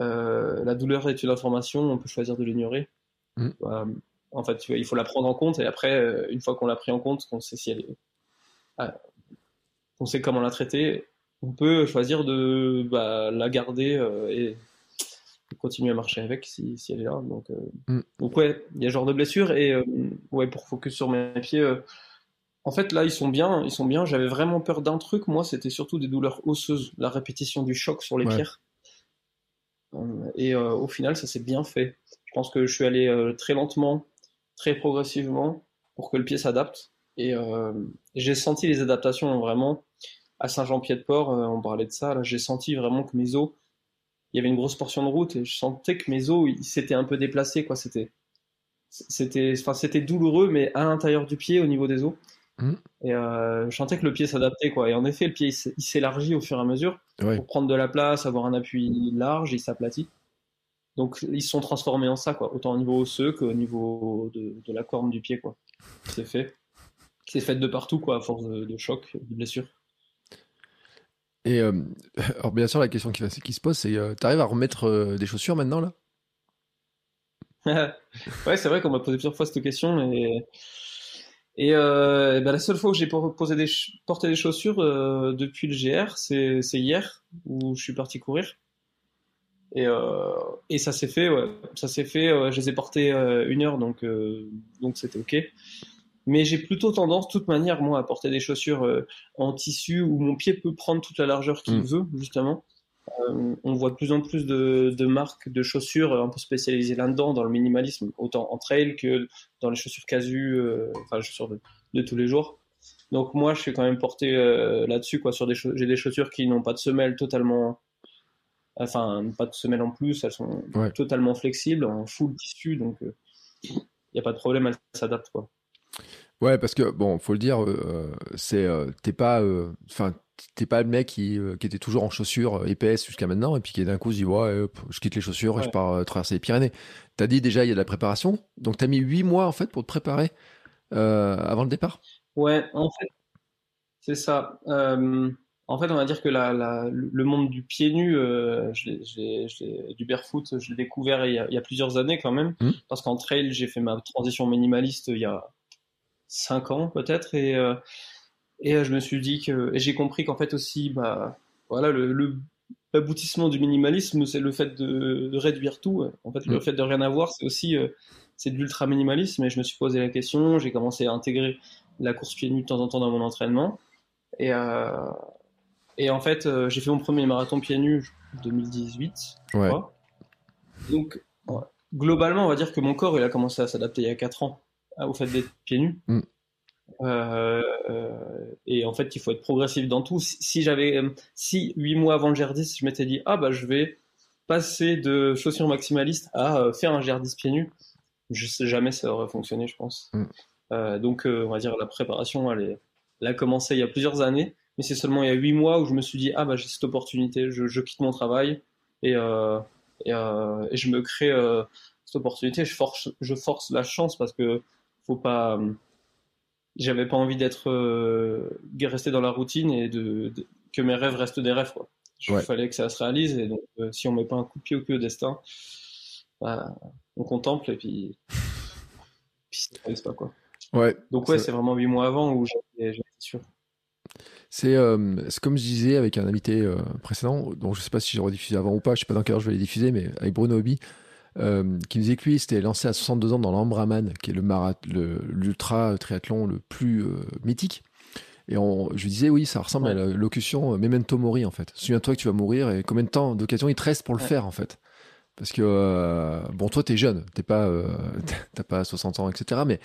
euh, la douleur est une information, on peut choisir de l'ignorer. Mm. Euh, en fait, tu vois, il faut la prendre en compte, et après, euh, une fois qu'on l'a pris en compte, qu'on sait si elle est, ah, qu'on sait comment la traiter, on peut choisir de bah, la garder euh, et continuer à marcher avec si, si elle est là. Donc, euh, Mm. donc ouais, il y a ce genre de blessure et euh, ouais, pour focus sur mes pieds, euh, en fait là ils sont bien, ils sont bien. J'avais vraiment peur d'un truc, moi c'était surtout des douleurs osseuses, la répétition du choc sur les Ouais. pierres. Et euh, au final ça s'est bien fait. Je pense que je suis allé euh, très lentement, très progressivement pour que le pied s'adapte et euh, j'ai senti les adaptations vraiment à Saint-Jean-Pied-de-Port, on parlait de ça, j'ai senti vraiment que mes os, il y avait une grosse portion de route et je sentais que mes os, ils s'étaient un peu déplacés. C'était, c'était douloureux, mais à l'intérieur du pied, au niveau des os. Mhm. Et euh, je sentais que le pied s'adaptait, quoi. Et en effet, le pied, il s'é- il s'élargit au fur et à mesure Ouais. pour prendre de la place, avoir un appui large, il s'aplatit. Donc, ils se sont transformés en ça, quoi. Autant au niveau osseux qu'au niveau de, de la corne du pied, quoi. C'est fait. C'est fait de partout, quoi, à force de, de choc, de blessure. Et euh, alors bien sûr, la question qui, se pose, c'est, euh, t'arrives à remettre euh, des chaussures maintenant là? Ouais, c'est vrai qu'on m'a posé plusieurs fois cette question et, et, euh, et ben, la seule fois où j'ai por- posé des porté des chaussures euh, depuis le GR, c'est hier où je suis parti courir. Et, euh, et ça s'est fait, ouais. Ça s'est fait, euh, je les ai portés euh, une heure, donc euh, donc c'était ok. Mais j'ai plutôt tendance, de toute manière, moi, à porter des chaussures euh, en tissu où mon pied peut prendre toute la largeur qu'il Mm. veut, justement. Euh, on voit de plus en plus de, de marques de chaussures un peu spécialisées là-dedans, dans le minimalisme, autant en trail que dans les chaussures casu, euh, enfin, les chaussures de, de tous les jours. Donc moi, je suis quand même porté euh, là-dessus, quoi. Sur des j'ai des chaussures qui n'ont pas de semelle totalement, enfin, pas de semelle en plus, elles sont Ouais. totalement flexibles, en full tissu, donc il n'y a pas de problème, elles s'adaptent, quoi. Ouais, parce que bon, faut le dire, euh, c'est euh, t'es pas, euh, enfin, t'es pas le mec qui, euh, qui était toujours en chaussures euh, épaisses jusqu'à maintenant et puis qui d'un coup se dit ouais, hop, je quitte les chaussures et je pars euh, traverser les Pyrénées. T'as dit déjà il y a de la préparation, donc t'as mis huit mois en fait pour te préparer euh, avant le départ? Ouais, en fait, c'est ça. Euh, en fait, on va dire que la, la- le monde du pied nu, euh, je je du barefoot, je l'ai découvert il y, a, il y a plusieurs années quand même. Mhm. Parce qu'en trail, j'ai fait ma transition minimaliste il y a cinq ans peut-être. Et, euh, et euh, je me suis dit que. Et j'ai compris qu'en fait aussi, bah, voilà, le, le- l'aboutissement du minimalisme, c'est le fait de, de réduire tout. En fait, le Mhm. fait de rien avoir, c'est aussi. euh, c'est de l'ultra minimalisme. Et je me suis posé la question, j'ai commencé à intégrer la course pieds nus de temps en temps dans mon entraînement. Et, euh, et en fait, euh, j'ai fait mon premier marathon pieds nus en 2018, je Ouais. crois. Donc, globalement, on va dire que mon corps, il a commencé à s'adapter il y a 4 ans au fait d'être pieds nus. Mm. Euh, euh, et en fait, il faut être progressif dans tout. Si, si j'avais, euh, si 8 mois avant le GR10, je m'étais dit, ah bah je vais passer de chaussures maximalistes à euh, faire un GR10 pieds nus, je sais jamais ça aurait fonctionné, je pense. Mm. Donc, on va dire la préparation, elle, est, elle a commencé il y a plusieurs années, mais c'est seulement il y a huit mois où je me suis dit ah bah j'ai cette opportunité, je, je quitte mon travail et, et, et je me crée cette opportunité, je force, je force la chance parce que faut pas. J'avais pas envie d'être euh, resté dans la routine et de, que mes rêves restent des rêves. Quoi. Il fallait que ça se réalise et donc euh, si on met pas un coup de pied au pied au destin, bah, on contemple et puis, puis ça réalise pas quoi. Ouais. Donc ouais, c'est vraiment huit mois avant où j'étais sûr. Euh, c'est comme je disais avec un invité euh, précédent, dont je sais pas si j'ai rediffusé avant ou pas, je sais pas dans quelle heure je vais les diffuser, mais avec Bruno Hobby, euh, qui me disait que lui s'était lancé à 62 ans dans l'Ambraman, qui est le l'ultra triathlon le plus mythique. Et on, je lui disais, oui, ça ressemble à la locution Memento Mori, en fait. Souviens-toi que tu vas mourir et combien de temps d'occasion il te reste pour le faire, en fait. Parce que, bon, toi, t'es jeune, t'es pas, t'as pas 60 ans, etc. Mais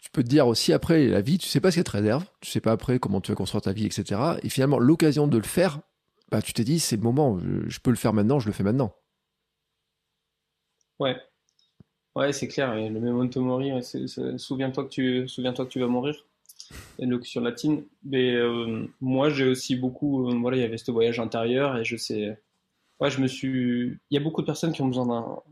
tu peux te dire aussi après la vie, tu sais pas ce qu'elle te réserve, tu sais pas après comment tu vas construire ta vie, etc. Et finalement, l'occasion de le faire, bah, tu t'es dit, c'est le moment, je, peux le faire maintenant, je le fais maintenant. Ouais. Ouais, c'est clair. le memento mori, souviens-toi que tu, souviens-toi que tu vas mourir. Une locution latine. Mais euh, moi, j'ai aussi beaucoup, euh, voilà, il y avait ce voyage intérieur et je sais, ouais, je me suis, il y a beaucoup de personnes qui ont besoin d'un,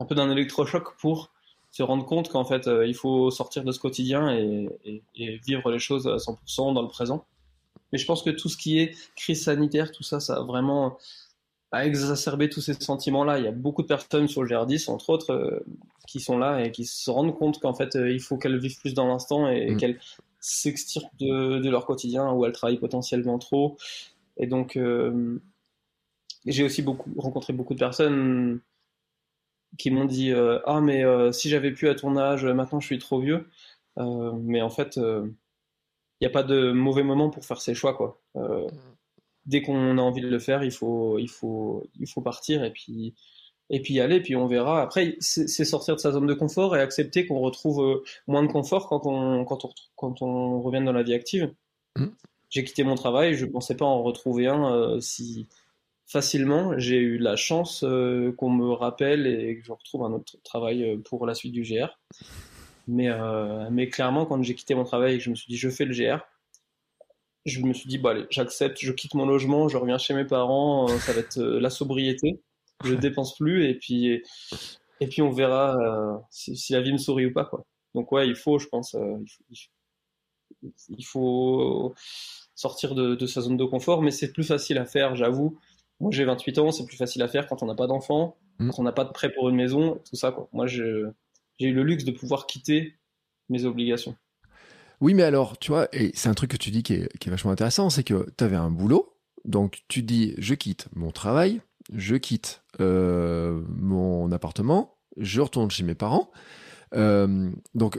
un peu d'un électrochoc pour se rendre compte qu'en fait, euh, il faut sortir de ce quotidien et, vivre les choses à 100% dans le présent. Mais je pense que tout ce qui est crise sanitaire, tout ça, ça a vraiment exacerbé tous ces sentiments-là. Il y a beaucoup de personnes sur le GR10, entre autres, euh, qui sont là et qui se rendent compte qu'en fait, euh, il faut qu'elles vivent plus dans l'instant et mm. qu'elles s'extirpent de, leur quotidien où elles travaillent potentiellement trop. Et donc, j'ai aussi beaucoup, rencontré beaucoup de personnes qui m'ont dit euh, ah mais euh, si j'avais pu à ton âge, maintenant je suis trop vieux. Euh, mais en fait, il n'y a pas de mauvais moment pour faire ses choix quoi. Dès qu'on a envie de le faire, il faut il faut il faut partir et puis et puis y aller, puis on verra. Après, c'est sortir de sa zone de confort et accepter qu'on retrouve moins de confort quand on, quand on, quand on revient dans la vie active. Mmh. J'ai quitté mon travail, je ne pensais pas en retrouver un si, facilement. J'ai eu la chance euh, qu'on me rappelle et que je retrouve un autre travail euh, pour la suite du GR. Mais, euh, mais clairement, quand j'ai quitté mon travail et que je me suis dit je fais le GR, je me suis dit bon allez, j'accepte, je quitte mon logement, je reviens chez mes parents, ça va être la sobriété, je dépense plus et puis et puis on verra si, la vie me sourit ou pas quoi. Donc ouais, il faut, je pense, il faut, sortir de, de, sa zone de confort, mais c'est plus facile à faire, j'avoue, moi, j'ai 28 ans, c'est plus facile à faire quand on n'a pas d'enfant, mm. quand on n'a pas de prêt pour une maison, tout ça. Quoi. Moi, j'ai eu le luxe de pouvoir quitter mes obligations. Oui, mais alors, tu vois, et c'est un truc que tu dis qui est, vachement intéressant, c'est que tu avais un boulot, donc tu dis, je quitte mon travail, je quitte euh, mon appartement, je retourne chez mes parents. Euh, donc,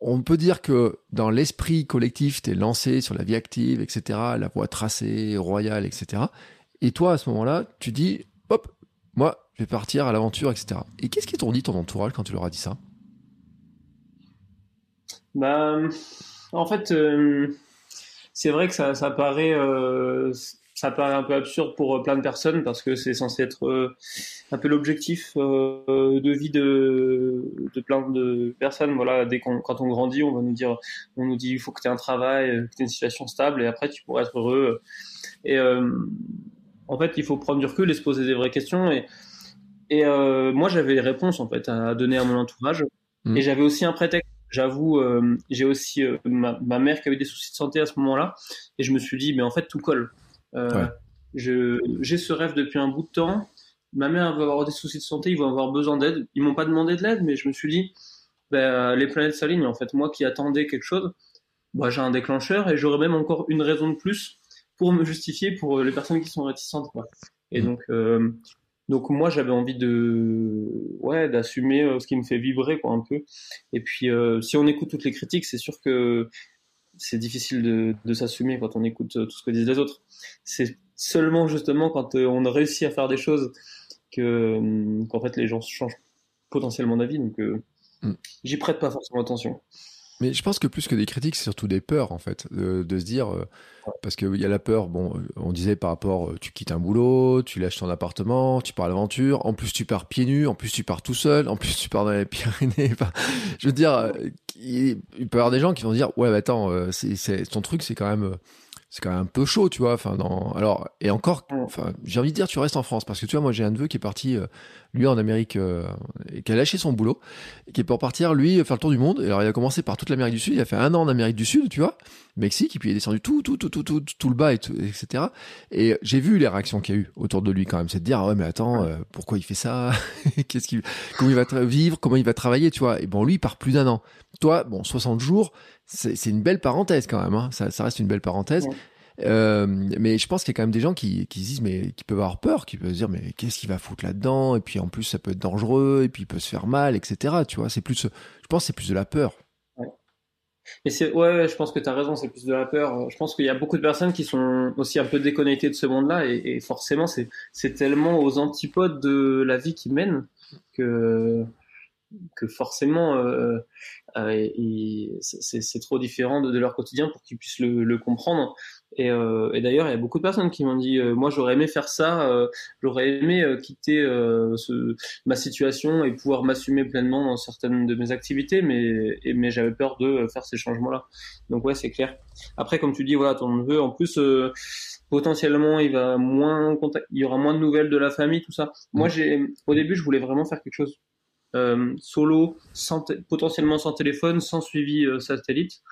on peut dire que dans l'esprit collectif, tu es lancé sur la vie active, etc., la voie tracée, royale, etc. Et toi, à ce moment-là, tu dis, hop, moi, je vais partir à l'aventure, etc. Et qu'est-ce qu'ils t'ont dit ton entourage quand tu leur as dit ça? Bah, En fait, euh, c'est vrai que ça, paraît, euh, ça paraît un peu absurde pour euh, plein de personnes parce que c'est censé être un peu l'objectif de vie de, de, plein de personnes. Voilà, dès qu'on, quand on grandit, on va nous dire, on nous dit, il faut que tu aies un travail, que tu aies une situation stable et après tu pourras être heureux. Et en fait, il faut prendre du recul et se poser des vraies questions. Et, et euh, moi, j'avais les réponses en fait à donner à mon entourage. Mm. Et j'avais aussi un prétexte. J'avoue, euh, j'ai aussi euh, ma, mère qui avait des soucis de santé à ce moment-là. Et je me suis dit, mais en fait, tout colle. J'ai ce rêve depuis un bout de temps. Ma mère va avoir des soucis de santé, ils vont avoir besoin d'aide. Ils m'ont pas demandé de l'aide, mais je me suis dit, ben, les planètes s'alignent. En fait, moi qui attendais quelque chose, bah, j'ai un déclencheur et j'aurais même encore une raison de plus pour me justifier pour euh, les personnes qui sont réticentes. Quoi. Et mm. donc, euh, donc moi, j'avais envie de, ouais, d'assumer euh, ce qui me fait vibrer, quoi, un peu. Et puis, si on écoute toutes les critiques, c'est sûr que c'est difficile de, de s'assumer quand on écoute tout ce que disent les autres. C'est seulement justement quand on réussit à faire des choses que qu'en fait les gens changent potentiellement d'avis. Donc, mm. j'y prête pas forcément attention. Mais je pense que plus que des critiques, c'est surtout des peurs, en fait, de, se dire, euh, parce qu'il y a la peur, bon, euh, on disait par rapport, euh, tu quittes un boulot, tu lâches ton appartement, tu pars à l'aventure, en plus tu pars pieds nus, en plus tu pars tout seul, en plus tu pars dans les Pyrénées. je veux dire, il, peut y avoir des gens qui vont dire, ouais, mais attends, c'est, ton truc, c'est quand même c'est quand même un peu chaud, tu vois. Enfin, dans... alors et encore, enfin, j'ai envie de dire, tu restes en France parce que tu vois, moi j'ai un neveu qui est parti lui en Amérique, euh, et qui a lâché son boulot, et qui est pour partir, lui, faire le tour du monde. Alors, il a commencé par toute l'Amérique du Sud, il a fait un an en Amérique du Sud, tu vois, Mexique, et puis il est descendu tout, tout, tout, tout, tout, tout le bas, et tout, etc. Et j'ai vu les réactions qu'il y a eu autour de lui quand même. C'est de dire, ah ouais, mais attends, euh, pourquoi il fait ça? Qu'est-ce qu'il, comment il va vivre Comment il va travailler, tu vois Et bon, lui, il part plus d'un an. Toi, bon, 60 jours, c'est une belle parenthèse quand même. Hein. Ça, ça, reste une belle parenthèse. Euh, mais je pense qu'il y a quand même des gens qui, qui se disent, mais qui peuvent avoir peur, qui peuvent se dire, mais qu'est-ce qu'il va foutre là-dedans? Et puis en plus, ça peut être dangereux, et puis il peut se faire mal, etc. Tu vois, c'est plus, je pense, c'est plus de la peur. Mais c'est, ouais, je pense que tu as raison, c'est plus de la peur. Je pense qu'il y a beaucoup de personnes qui sont aussi un peu déconnectées de ce monde-là, et, et forcément, c'est, c'est tellement aux antipodes de la vie qu'ils mènent que que forcément euh, c'est trop différent de, leur quotidien pour qu'ils puissent le, le, comprendre. Et, euh, et d'ailleurs, il y a beaucoup de personnes qui m'ont dit, euh, moi j'aurais aimé faire ça, euh, j'aurais aimé quitter ce, ma situation et pouvoir m'assumer pleinement dans certaines de mes activités, mais, mais j'avais peur de faire ces changements-là. Donc ouais, c'est clair. Après, comme tu dis, voilà, ton neveu, en plus potentiellement il va moins il y aura moins de nouvelles de la famille, tout ça. Moi, mmh. j'ai au début, je voulais vraiment faire quelque chose euh, solo, sans potentiellement sans téléphone, sans suivi euh, satellite.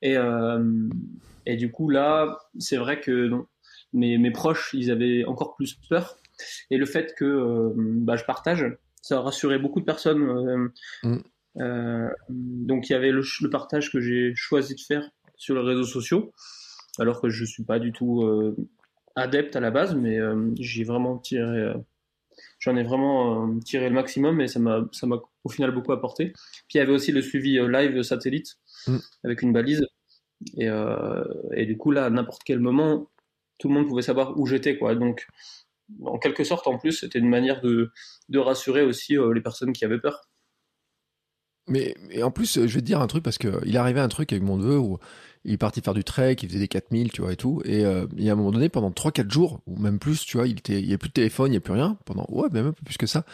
Et, euh, et du coup, là, c'est vrai que non, mes, mes proches, ils avaient encore plus peur. Et le fait que bah, je partage, ça a rassuré beaucoup de personnes. Mm. donc il y avait le, le partage que j'ai choisi de faire sur les réseaux sociaux, alors que je suis pas du tout adepte à la base, mais j'ai vraiment tiré j'en ai vraiment euh, tiré le maximum et ça m'a ça m'a au final beaucoup apporté. Puis il y avait aussi le suivi euh, live satellite mm. avec une balise et, euh, et du coup là à n'importe quel moment tout le monde pouvait savoir où j'étais quoi. Donc en quelque sorte en plus c'était une manière de de rassurer aussi les personnes qui avaient peur. Mais et en plus, je vais te dire un truc parce que il arrivait un truc avec mon neveu où il est parti faire du trek, il faisait des 4000, tu vois, et tout. Et il y a un moment donné, pendant 3-4 jours, ou même plus, tu vois, il était, il y a plus de téléphone, il y a plus rien, pendant, ouais, même un peu plus que ça.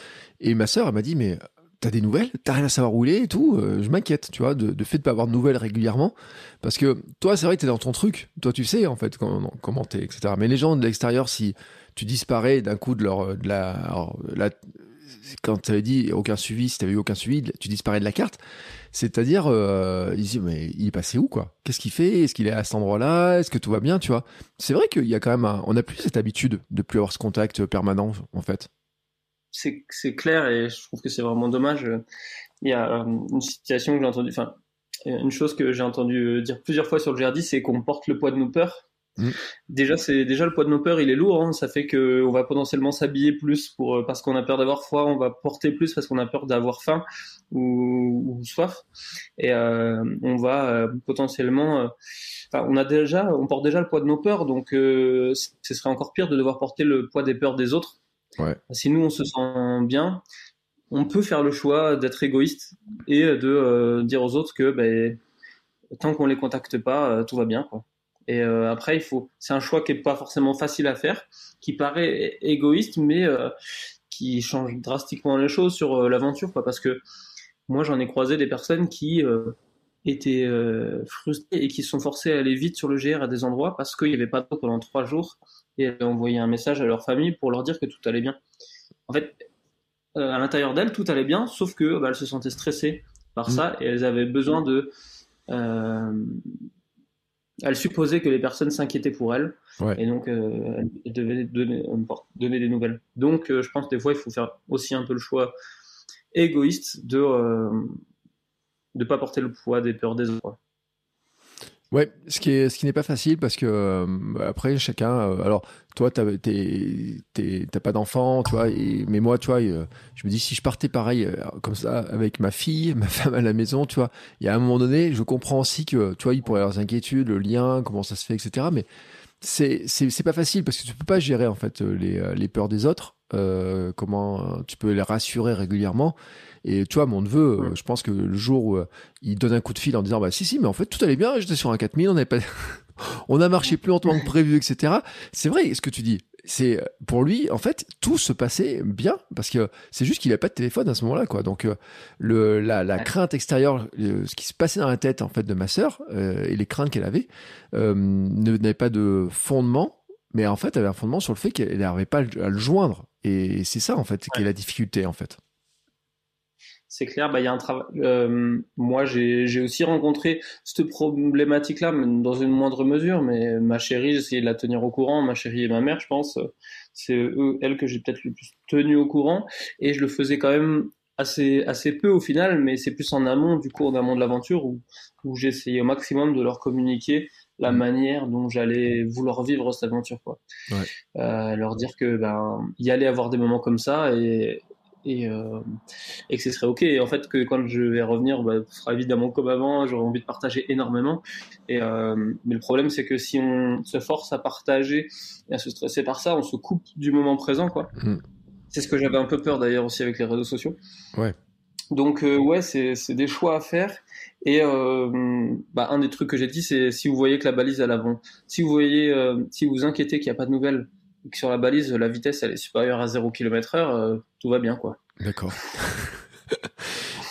Et ma sœur, elle m'a dit, mais t'as des nouvelles? T'as rien à savoir où il est et tout euh, Je m'inquiète, tu vois, de, fait de pas avoir de nouvelles régulièrement. Parce que toi, c'est vrai que t'es dans ton truc. Toi, tu sais, en fait, comment, comment t'es, etc. Mais les gens de l'extérieur, si tu disparais d'un coup de leur, la quand tu avais dit aucun suivi, si tu eu aucun suivi, tu disparais de la carte. C'est-à-dire, euh, ils disent, mais il est passé où, quoi? Qu'est-ce qu'il fait? Est-ce qu'il est à cet endroit-là? Est-ce que tout va bien, tu vois? C'est vrai qu'il y a quand même, on n'a plus cette habitude de plus avoir ce contact permanent, en fait. C'est clair et je trouve que c'est vraiment dommage. Il y a euh, une situation que j'ai entendu, enfin, une chose que j'ai entendu dire plusieurs fois sur le GRD, c'est qu'on porte le poids de nos peurs Mm. Déjà, c'est déjà le poids de nos peurs, il est lourd. Hein. Ça fait que on va potentiellement s'habiller plus pour euh, parce qu'on a peur d'avoir froid, on va porter plus parce qu'on a peur d'avoir faim ou, ou, soif, et euh, on va euh, potentiellement. Euh, enfin, on a déjà, on porte déjà le poids de nos peurs, donc ce serait encore pire de devoir porter le poids des peurs des autres. Ouais. Si nous on se sent bien, on peut faire le choix d'être égoïste et de dire aux autres que ben, tant qu'on les contacte pas, tout va bien, quoi. Et euh, après, il faut, c'est un choix qui est pas forcément facile à faire, qui paraît égoïste, mais euh, qui change drastiquement les choses sur euh, l'aventure, quoi. Parce que moi, j'en ai croisé des personnes qui étaient frustrées et qui sont forcées à aller vite sur le GR à des endroits parce qu'il n'y avait pas d'eau pendant trois jours et elles envoyé un message à leur famille pour leur dire que tout allait bien. En fait, à l'intérieur d'elles, tout allait bien, sauf que bah, elles se sentaient stressées par mmh. ça et elles avaient besoin de elle supposait que les personnes s'inquiétaient pour elle, et donc euh, elle devait donner, donner, des nouvelles. Donc euh, je pense que des fois il faut faire aussi un peu le choix égoïste de ne euh, pas porter le poids des peurs des autres. Ouais, ce qui est, ce qui n'est pas facile parce que euh, après chacun. Euh, alors toi, t'as pas d'enfant, tu vois. Et, mais moi, tu euh, je me dis si je partais pareil comme ça avec ma fille, ma femme à la maison, tu vois. Il y a un moment donné, je comprends aussi que tu vois, il pourrait y avoir des inquiétudes, le lien, comment ça se fait, etc. Mais c'est c'est pas facile parce que tu peux pas gérer en fait les, les peurs des autres. Comment tu peux les rassurer régulièrement et tu vois, mon neveu, euh, je pense que le jour où euh, il donne un coup de fil en disant, bah si, si, mais en fait, tout allait bien, j'étais sur un 4000, on n'avait pas, on a marché plus lentement que prévu, etc. C'est vrai, ce que tu dis. C'est euh, pour lui, en fait, tout se passait bien parce que c'est juste qu'il n'a pas de téléphone à ce moment-là, quoi. Donc le la, la crainte extérieure, ce qui se passait dans la tête en fait de ma sœur et les craintes qu'elle avait euh, n'avaient pas de fondement, mais en fait, elle avait un fondement sur le fait qu'elle n'arrivait pas à le joindre Et c'est ça, en fait, qui est la difficulté, en fait. C'est clair, bah, y a un travail. Euh, moi, j'ai aussi rencontré cette problématique-là, dans une moindre mesure, mais ma chérie, j'ai essayé de la tenir au courant, ma chérie et ma mère, je pense. C'est eux, elles que j'ai peut-être le plus tenu au courant, et je le faisais quand même assez, assez peu au final, mais c'est plus en amont, du coup, en amont de l'aventure, où, essayé au maximum de leur communiquer la mmh. manière dont j'allais vouloir vivre cette aventure quoi. Ouais. Euh, leur dire que ben il y allait avoir des moments comme ça et et, euh, et que ce serait ok et en fait que quand je vais revenir bah, ce sera évidemment comme avant j'aurai envie de partager énormément et euh, mais le problème c'est que si on se force à partager et à se stresser par ça on se coupe du moment présent quoi mmh. c'est ce que j'avais un peu peur d'ailleurs aussi avec les réseaux sociaux ouais donc euh, ouais c'est des choix à faire et euh, bah, un des trucs que j'ai dit, c'est si vous voyez que la balise à l'avant, si vous voyez, euh, si vous vous inquiétez qu'il n'y a pas de nouvelles, que sur la balise la vitesse elle est supérieure à 0 km/h, euh, tout va bien quoi. D'accord.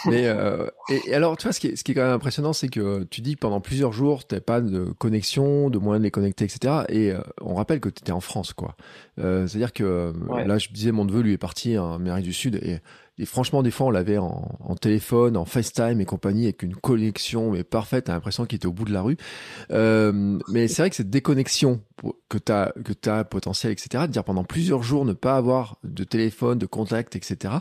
Mais euh, et, alors, tu vois, ce qui est, ce qui est quand même impressionnant, c'est que tu dis que pendant plusieurs jours, tu pas de connexion, de moyen de les connecter, etc. Et on rappelle que tu étais en France, quoi. C'est-à-dire que là, je disais, mon neveu, lui, est parti en Amérique du Sud et et franchement, des fois, on l'avait en, téléphone, en FaceTime et compagnie, avec une connexion mais parfaite, t'as l'impression qu'il était au bout de la rue. Euh, mais c'est vrai que cette déconnexion que tu as, que potentiel, etc., de dire pendant plusieurs jours ne pas avoir de téléphone, de contact, etc.,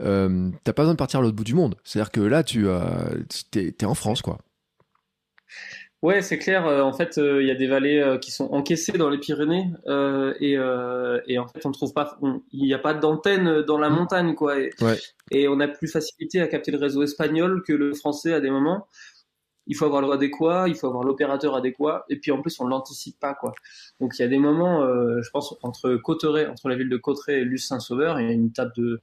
euh, t'as pas besoin de partir à l'autre bout du monde. C'est-à-dire que là, tu euh, es, es en France, quoi. Ouais, c'est clair. Euh, en fait, euh, il y a des vallées euh, qui sont encaissées dans les Pyrénées et, et, en fait, on trouve pas, il n'y a pas d'antenne dans la mmh. montagne, quoi. Et, et, on a plus facilité à capter le réseau espagnol que le français à des moments. Il faut avoir le adéquat, il faut avoir l'opérateur adéquat, et puis en plus, on l'anticipe pas, quoi. Donc, il y a des moments, je pense, entre Cotteret, entre la ville de Cotteret et Luce-Saint-Sauveur, il y a une étape de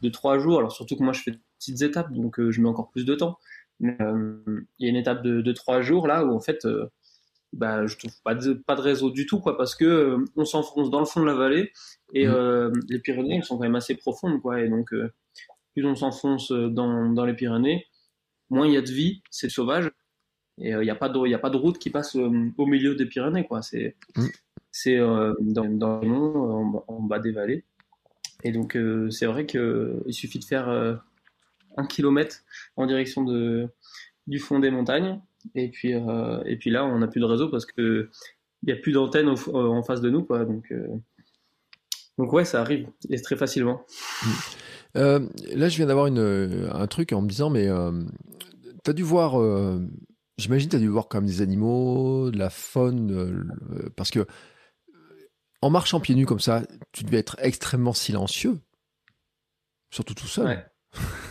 de trois jours. Alors surtout que moi, je fais de petites étapes, donc je mets encore plus de temps. Euh, il y a une étape de, de, trois jours là où en fait euh, bah, je trouve pas de, pas de réseau du tout, quoi, parce que euh, on s'enfonce dans le fond de la vallée et mmh. les Pyrénées sont quand même assez profondes, quoi, et donc plus on s'enfonce dans, dans, les Pyrénées, moins il y a de vie, c'est sauvage, et il n'y a pas de, il a pas de route qui passe au milieu des Pyrénées, quoi. C'est, mmh. c'est dans, dans le monts, en, bas des vallées, et donc c'est vrai que il suffit de faire un kilomètre en direction de, du fond des montagnes. Et puis, euh, et puis là, on n'a plus de réseau parce que il n'y a plus d'antenne euh, en face de nous, quoi. Donc, euh, donc ouais, ça arrive et très facilement. là, je viens d'avoir un truc en me disant, mais tu as dû voir, j'imagine, tu as dû voir quand même des animaux, de la faune, parce que en marchant pieds nus comme ça, tu devais être extrêmement silencieux, surtout tout seul. Ouais.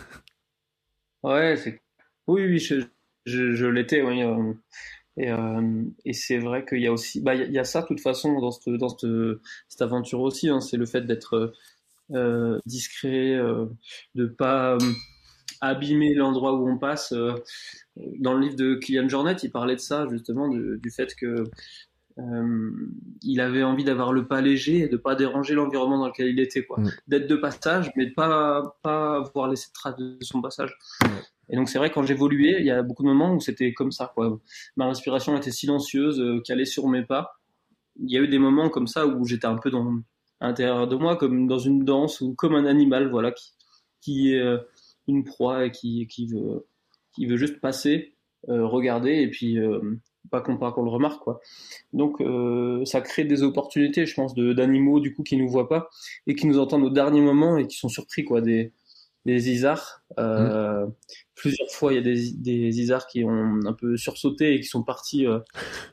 Ouais, oui, oui, je, l'étais, oui. Euh, et, euh, et c'est vrai qu'il y a aussi, bah, il y, a ça de toute façon dans cette, dans cette, cette aventure aussi. Hein, c'est le fait d'être euh, discret, de pas euh, abîmer l'endroit où on passe. Dans le livre de Kylian Jornet, il parlait de ça justement, du fait que euh, il avait envie d'avoir le pas léger et de pas déranger l'environnement dans lequel il était, quoi. Mm. D'être de passage, mais de pas pas avoir laissé de traces de son passage. Et donc c'est vrai quand j'évoluais, il y a beaucoup de moments où c'était comme ça, quoi. Ma respiration était silencieuse, euh, calée sur mes pas. Il y a eu des moments comme ça où j'étais un peu dans à l'intérieur de moi, comme dans une danse ou comme un animal, voilà, qui, qui est euh, une proie et qui, qui veut qui veut juste passer, regarder et puis pas qu'on pas qu'on le remarque quoi. Donc euh, ça crée des opportunités, je pense, d'animaux du coup qui nous voient pas et qui nous entendent au dernier moment et qui sont surpris quoi des des isards. Euh, mmh. Plusieurs fois, il y a des, des isards qui ont un peu sursauté et qui sont partis euh,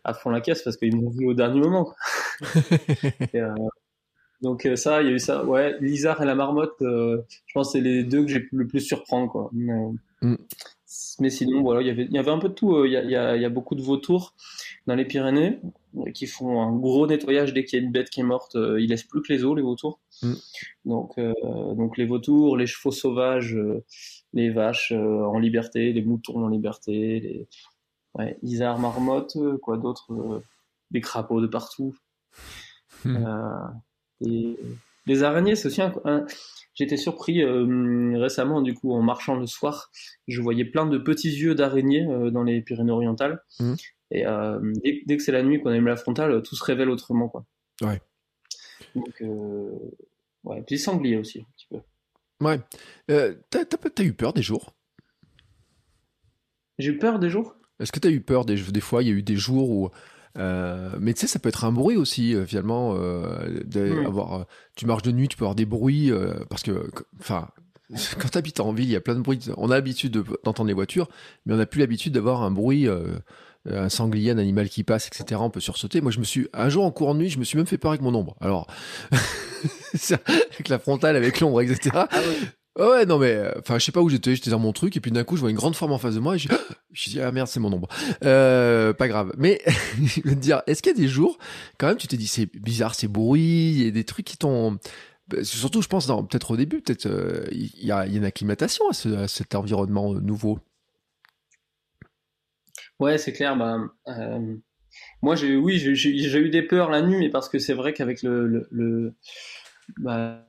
à fond la caisse parce qu'ils m'ont vu au dernier moment. et, donc ça, il y a eu ça. Ouais, l'isard et la marmotte, je pense c'est les deux que j'ai le plus surprendre quoi. Mmh mais sinon, voilà, il y avait, il y avait un peu de tout. Euh, il y, a, y a, il y a beaucoup de vautours dans les Pyrénées euh, qui font un gros nettoyage dès qu'il y a une bête qui est morte. Euh, ils laissent plus que les os, les vautours. Mm. Donc, euh, donc les vautours, les chevaux sauvages, les vaches en liberté, les moutons en liberté, les ouais, isards, marmottes, quoi d'autre, des crapauds de partout. Mm. et les araignées, c'est aussi un, J'étais surpris euh, récemment, du coup, en marchant le soir, je voyais plein de petits yeux d'araignées euh, dans les Pyrénées-Orientales. Mmh. Et euh, dès, que c'est la nuit qu'on aime la frontale, tout se révèle autrement, quoi. Ouais. Donc, Ouais, puis sanglier aussi, un petit peu. Ouais. T'as, t'as, eu peur des jours? J'ai eu peur des jours? Est-ce que t'as eu peur des, des fois Il y a eu des jours où. Mais tu sais, ça peut être un bruit aussi, finalement. d'avoir, tu marches de nuit, tu peux avoir des bruits. parce que, enfin, quand tu habites en ville, il y a plein de bruits. On a l'habitude d'entendre les voitures, mais on n'a plus l'habitude d'avoir un bruit, euh, un sanglier, un animal qui passe, etc. On peut sursauter. Moi, je me suis, un jour en courant de nuit, je me suis même fait peur avec mon ombre. Alors, avec la frontale, avec l'ombre, etc. Ah ouais, non mais, euh, enfin, je sais pas où j'étais, j'étais dans mon truc, et puis d'un coup, je vois une grande forme en face de moi, et je, je dis, ah merde, c'est mon ombre. Euh, pas grave. Mais, je veux te dire, est-ce qu'il y a des jours, quand même, tu t'es dit, c'est bizarre, ces bruits, il y a des trucs qui t'ont, bah, surtout, je pense, peut-être au début, peut-être euh, il y, a une acclimatation à, cet environnement nouveau. Ouais, c'est clair. Bah, moi, oui, j'ai, eu des peurs la nuit, mais parce que c'est vrai qu'avec le, le, bah,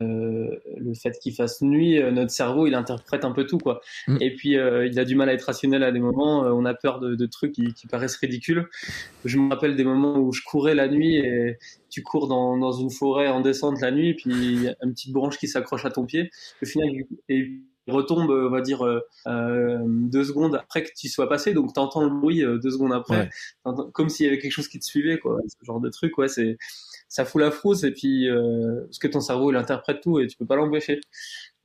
le fait qu'il fasse nuit, notre cerveau, il interprète un peu tout, quoi. Mm. Et puis, il a du mal à être rationnel à des moments. on a peur de, trucs qui, qui, paraissent ridicules. Je me rappelle des moments où je courais la nuit et, tu cours dans, dans, une forêt en descente la nuit, puis il y a une petite branche qui s'accroche à ton pied. Au final, il retombe, on va dire, euh, euh, deux secondes après que tu sois passé. Donc, tu entends le bruit euh, deux secondes après, comme s'il y avait quelque chose qui te suivait, quoi. Ce genre de truc, ouais, c'est ça fout la frousse et puis euh, parce que ton cerveau il interprète tout et tu peux pas l'empêcher.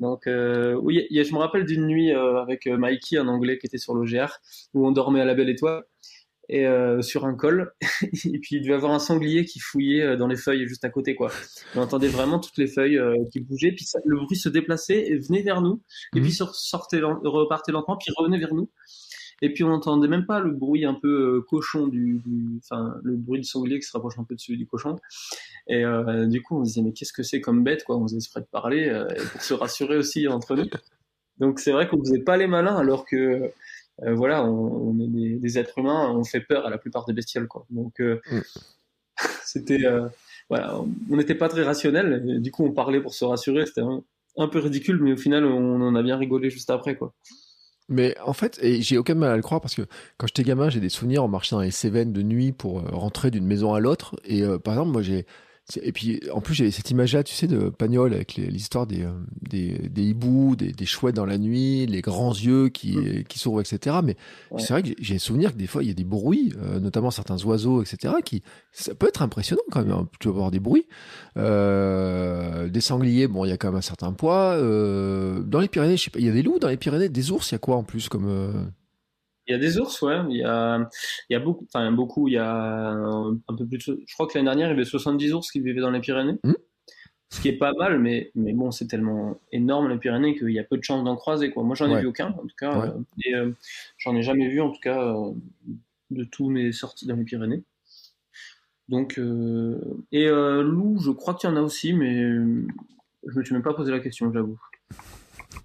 Donc euh, oui, je me rappelle d'une nuit avec Mikey, un anglais qui était sur l'OGR, où on dormait à la belle étoile et euh, sur un col. Et puis il devait avoir un sanglier qui fouillait euh, dans les feuilles juste à côté quoi. On entendait vraiment toutes les feuilles euh, qui bougeaient. Puis le bruit se déplaçait et venait vers nous. Et puis mhm. sortait repartait lentement puis revenait vers nous et puis on n'entendait même pas le bruit un peu cochon du, enfin le bruit du sanglier qui se rapproche un peu de celui du cochon et du coup on se disait mais qu'est-ce que c'est comme bête quoi? On faisait exprès de parler pour se rassurer aussi entre nous donc c'est vrai qu'on faisait pas les malins alors que euh, voilà, on, est des, êtres humains, on fait peur à la plupart des bestioles, quoi. Donc, euh, mm. c'était, euh, voilà, on n'était pas très rationnel. Du coup, on parlait pour se rassurer. C'était un, peu ridicule, mais au final, on en a bien rigolé juste après, quoi. Mais en fait, et j'ai aucun mal à le croire parce que quand j'étais gamin, j'ai des souvenirs en marchant dans les Cévennes de nuit pour rentrer d'une maison à l'autre. Et par exemple, moi, j'ai et puis, en plus, j'avais cette image-là, tu sais, de Pagnol avec l'histoire des, euh, des, des, hiboux, des, des, chouettes dans la nuit, les grands yeux qui, mm. qui s'ouvrent, etc. Mais c'est vrai que j'ai souvenir que des fois, il y a des bruits, euh, notamment certains oiseaux, etc., qui, ça peut être impressionnant quand même. Hein. Tu vas avoir des bruits. Euh, des sangliers, bon, il y a quand même un certain poids. Euh, dans les Pyrénées, je sais pas, il y a des loups dans les Pyrénées, des ours, il y a quoi en plus comme. Il y a des ours, ouais. Il y a, il y a beaucoup, enfin beaucoup. Il y a un, peu plus. De, je crois que l'année dernière, il y avait 70 ours qui vivaient dans les Pyrénées. Mmh. Ce qui est pas mal, mais, mais bon, c'est tellement énorme les Pyrénées qu'il y a peu de chances d'en croiser. Quoi. Moi, j'en ai vu aucun, en tout cas. Euh, et euh, j'en ai jamais vu, en tout cas, euh, de tous mes sorties dans les Pyrénées. Donc, et loup, je crois qu'il y en a aussi, mais je me suis même pas posé la question, j'avoue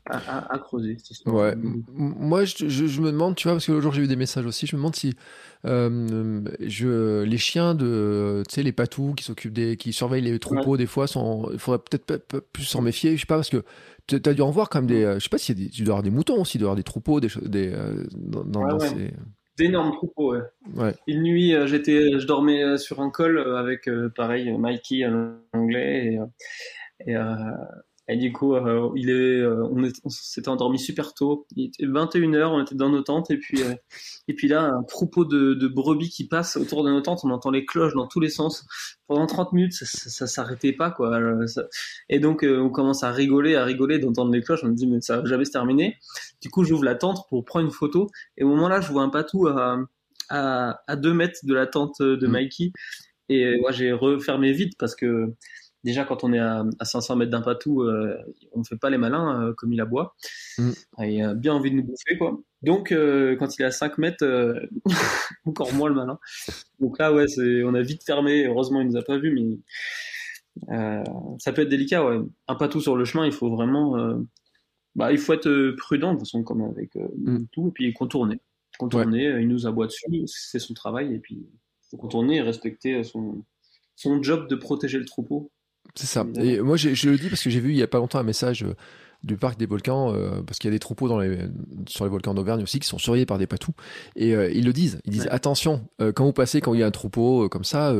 à, creuser. Ouais. Moi, je, je, me demande, tu vois, parce que l'autre jour j'ai eu des messages aussi, je me demande si euh, je, les chiens de, tu sais, les patous qui s'occupent des, qui surveillent les troupeaux, des fois, sont, il faudrait peut-être plus s'en méfier, je sais pas, parce que tu as dû en voir quand même des, je sais pas s'il y a des, tu dois avoir des moutons aussi, tu dois avoir des troupeaux, des, des euh, dans, ces d'énormes troupeaux. Ouais. Une nuit, euh, j'étais, je dormais sur un col avec, pareil, Mikey, un anglais, et, et et du coup, euh, il est, euh, on, s'était endormi super tôt. Il était 21h, on était dans nos tentes et puis, euh, et puis là, un troupeau de, de, brebis qui passe autour de nos tentes. On entend les cloches dans tous les sens. Pendant 30 minutes, ça, ça, s'arrêtait pas, quoi. Et donc, on commence à rigoler, à rigoler d'entendre les cloches. On me dit, mais ça va jamais se terminer. Du coup, j'ouvre la tente pour prendre une photo. Et au moment là, je vois un patou à, à, à 2 mètres de la tente de mmh. Mikey. Et moi, j'ai refermé vite parce que déjà quand on est à, 500 mètres d'un patou, euh, on ne fait pas les malins euh, comme il aboie. Mm. Il a bien envie de nous bouffer, quoi. Donc euh, quand il est à 5 mètres, encore moins le malin. Donc là, ouais, on a vite fermé. Heureusement, il nous a pas vu, mais ça peut être délicat. Ouais. Un patou sur le chemin, il faut vraiment, bah, il faut être prudent de toute façon, comme avec mm. tout, et puis contourner. Contourner, il nous aboie dessus, c'est son travail, et puis il faut contourner et respecter son, son job de protéger le troupeau. C'est ça. Et moi, je le dis parce que j'ai vu il y a pas longtemps un message du parc des volcans, euh, parce qu'il y a des troupeaux dans les, sur les volcans d'Auvergne aussi qui sont surveillés par des patous. Et euh, ils le disent, ils disent attention, euh, quand vous passez, quand il y a un troupeau comme ça,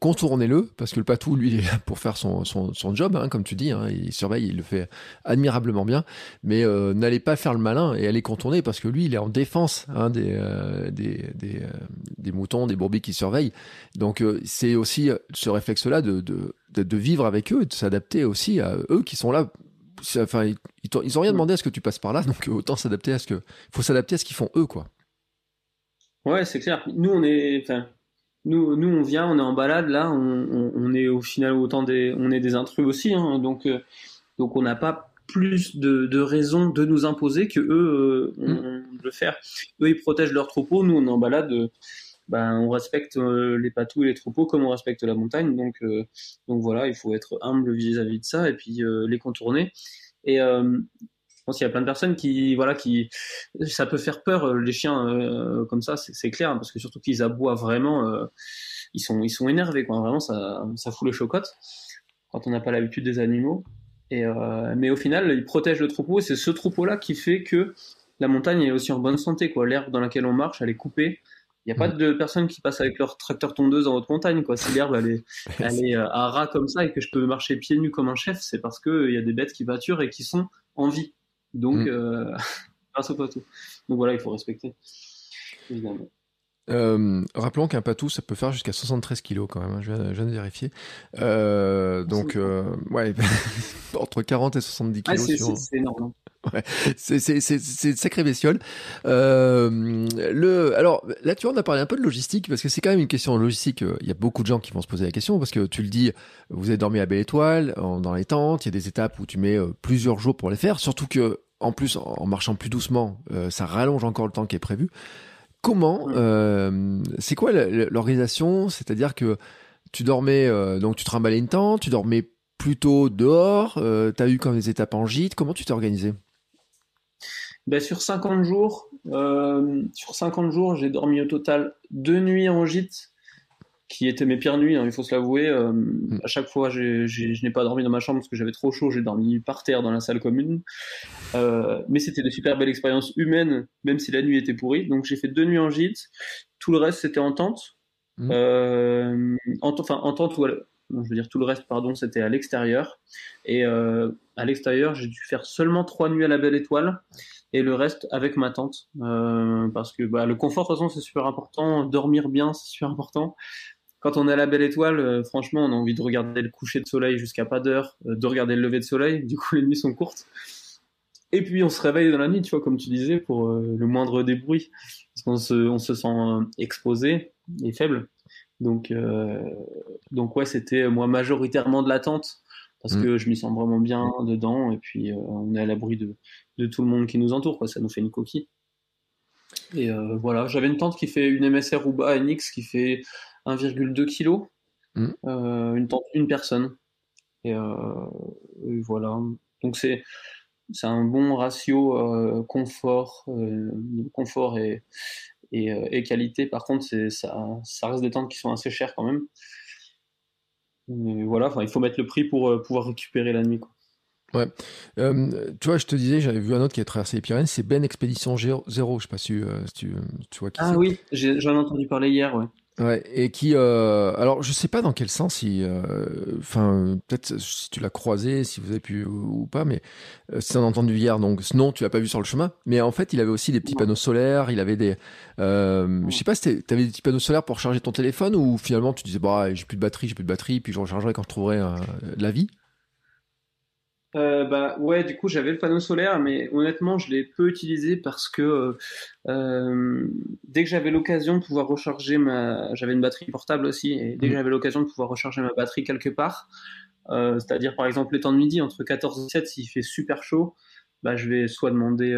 contournez-le, parce que le patou, lui, il est là pour faire son, son, son job, hein, comme tu dis, hein, il surveille, il le fait admirablement bien, mais n'allez pas faire le malin et allez contourner, parce que lui, il est en défense hein, des, des, des, des, moutons, des brebis qui surveillent. Donc c'est aussi ce réflexe-là de, de, de, vivre avec eux et de s'adapter aussi à eux qui sont là enfin, ils, ils ont rien demandé à ce que tu passes par là, donc autant s'adapter à ce que, faut s'adapter à ce qu'ils font eux, quoi. Ouais, c'est clair. Nous, on est, enfin, nous, nous, on vient, on est en balade là, on, on, est au final autant des, on est des intrus aussi, hein, donc, euh, donc on n'a pas plus de, de raisons de nous imposer que eux euh, mm. le faire. Eux, ils protègent leurs troupeaux, nous, on est en balade. Euh, ben, on respecte les patous et les troupeaux comme on respecte la montagne. Donc, donc voilà, il faut être humble vis-à-vis de ça et puis les contourner. Et euh, je pense qu'il y a plein de personnes qui, voilà, qui, ça peut faire peur euh, les chiens euh, comme ça, c'est clair, parce que surtout qu'ils aboient vraiment, ils sont, ils sont énervés, quoi. Vraiment, ça, ça fout les chocottes quand on n'a pas l'habitude des animaux. Mais au final, ils protègent le troupeau. Et c'est ce troupeau-là qui fait que la montagne est aussi en bonne santé, quoi. L'herbe dans laquelle on marche, elle est coupée. Il n'y a pas mm. de personnes qui passent avec leur tracteur tondeuse en haute montagne. Quoi. Si l'herbe elle est, elle est euh, à ras comme ça et que je peux marcher pieds nus comme un chef, c'est parce qu'il y a des bêtes qui pâturent et qui sont en vie. Donc, mm. euh, grâce au patou. Donc voilà, il faut respecter, évidemment. Euh, rappelons qu'un patou, ça peut faire jusqu'à 73 kilos quand même, hein, je, viens, de vérifier. Euh, donc, euh, ouais, entre 40 et 70 kilos. Ah, c'est énorme. Ouais, c'est une sacrée bestiole. Euh, le, alors là, tu vois, on a parlé un peu de logistique parce que c'est quand même une question de logistique. Il y a beaucoup de gens qui vont se poser la question parce que tu le dis, vous avez dormi à Belle Étoile, dans les tentes. Il y a des étapes où tu mets plusieurs jours pour les faire. Surtout que, en plus, en marchant plus doucement, ça rallonge encore le temps qui est prévu. Comment, euh, c'est quoi l'organisation? C'est-à-dire que tu dormais, euh, donc tu trimballais une tente, tu dormais plutôt dehors, euh, tu as eu comme des étapes en gîte, comment tu t'es organisé ben, Sur 50 jours, sur 50 jours, j'ai dormi au total deux nuits en gîte qui étaient mes pires nuits, hein, il faut se l'avouer. Euh, mm. À chaque fois, je n'ai pas dormi dans ma chambre parce que j'avais trop chaud, j'ai dormi par terre dans la salle commune. Euh, mais c'était de super belles expériences humaines, même si la nuit était pourrie. Donc j'ai fait deux nuits en gîte, tout le reste c'était en tente. Mm. Euh, en, enfin, en tente ou je veux dire tout le reste, pardon, c'était à l'extérieur. Et à l'extérieur, j'ai dû faire seulement trois nuits à la Belle Étoile et le reste avec ma tante parce que bah, le confort de c'est super important dormir bien c'est super important quand on est à la belle étoile, euh, franchement, on a envie de regarder le coucher de soleil jusqu'à pas d'heure, euh, de regarder le lever de soleil. Du coup, les nuits sont courtes. Et puis, on se réveille dans la nuit, tu vois, comme tu disais, pour euh, le moindre bruits. Parce qu'on se, on se sent exposé et faible. Donc, donc ouais, c'était moi majoritairement de l'attente parce mm. que je m'y sens vraiment bien dedans. Et puis, on est à l'abri de, de tout le monde qui nous entoure, quoi. Ça nous fait une coquille. Et voilà, j'avais une tente qui fait une MSR Uba NX qui fait 1,2 kg, mm. euh, une, une personne. Euh, et, voilà. Donc c'est c'est un bon ratio euh, confort, confort et, et, qualité. Par contre, ça, ça reste des tentes qui sont assez chères quand même. voilà, enfin, il faut mettre le prix pour pouvoir récupérer la nuit. Quoi. Ouais. tu vois, je te disais, j'avais vu un autre qui a traversé les Pyrénées, c'est Ben Expédition Zéro. Je sais pas si, tu, tu, vois qui Ah oui, j'en ai entendu parler hier, ouais. Ouais, et qui, euh, alors je sais pas dans quel sens, euh, enfin peut-être si tu l'as croisé, si vous avez pu ou, pas, mais euh, c'est un entendu hier, donc non, tu l'as pas vu sur le chemin, mais en fait il avait aussi des petits panneaux solaires, il avait des, euh, je sais pas, tu avais des petits panneaux solaires pour charger ton téléphone ou finalement tu disais bah j'ai plus de batterie, j'ai plus de batterie, puis je rechargerai quand je trouverai la vie? Euh, bah ouais, du coup j'avais le panneau solaire, mais honnêtement je l'ai peu utilisé parce que euh, euh, dès que j'avais l'occasion de pouvoir recharger ma, j'avais une batterie portable aussi, et dès que mmh. j'avais l'occasion de pouvoir recharger ma batterie quelque part, euh, c'est-à-dire par exemple les temps de midi entre 14 et 17 s'il fait super chaud, bah je vais soit demander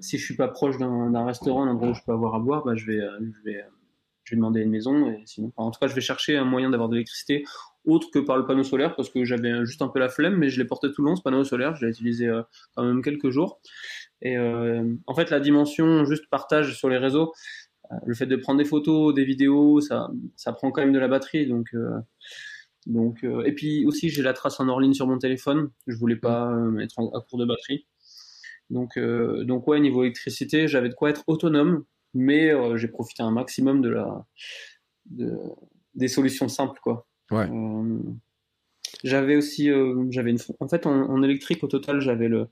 si je suis pas proche d'un restaurant, d'un endroit où je peux avoir à boire, bah je vais, je vais je vais demander une maison. Et sinon, en tout cas, je vais chercher un moyen d'avoir de l'électricité autre que par le panneau solaire parce que j'avais juste un peu la flemme, mais je l'ai porté tout le long ce panneau solaire. Je l'ai utilisé euh, quand même quelques jours. Et euh, en fait, la dimension juste partage sur les réseaux, euh, le fait de prendre des photos, des vidéos, ça, ça prend quand même de la batterie. Donc, Donc, et puis aussi, j'ai la trace en hors ligne sur mon téléphone. Je voulais pas être à court de batterie. Donc, donc ouais, niveau électricité, j'avais de quoi être autonome, mais j'ai profité un maximum de la, de, des solutions simples, quoi. Ouais. j'avais aussi, j'avais une, en fait, en, électrique au total, j'avais le,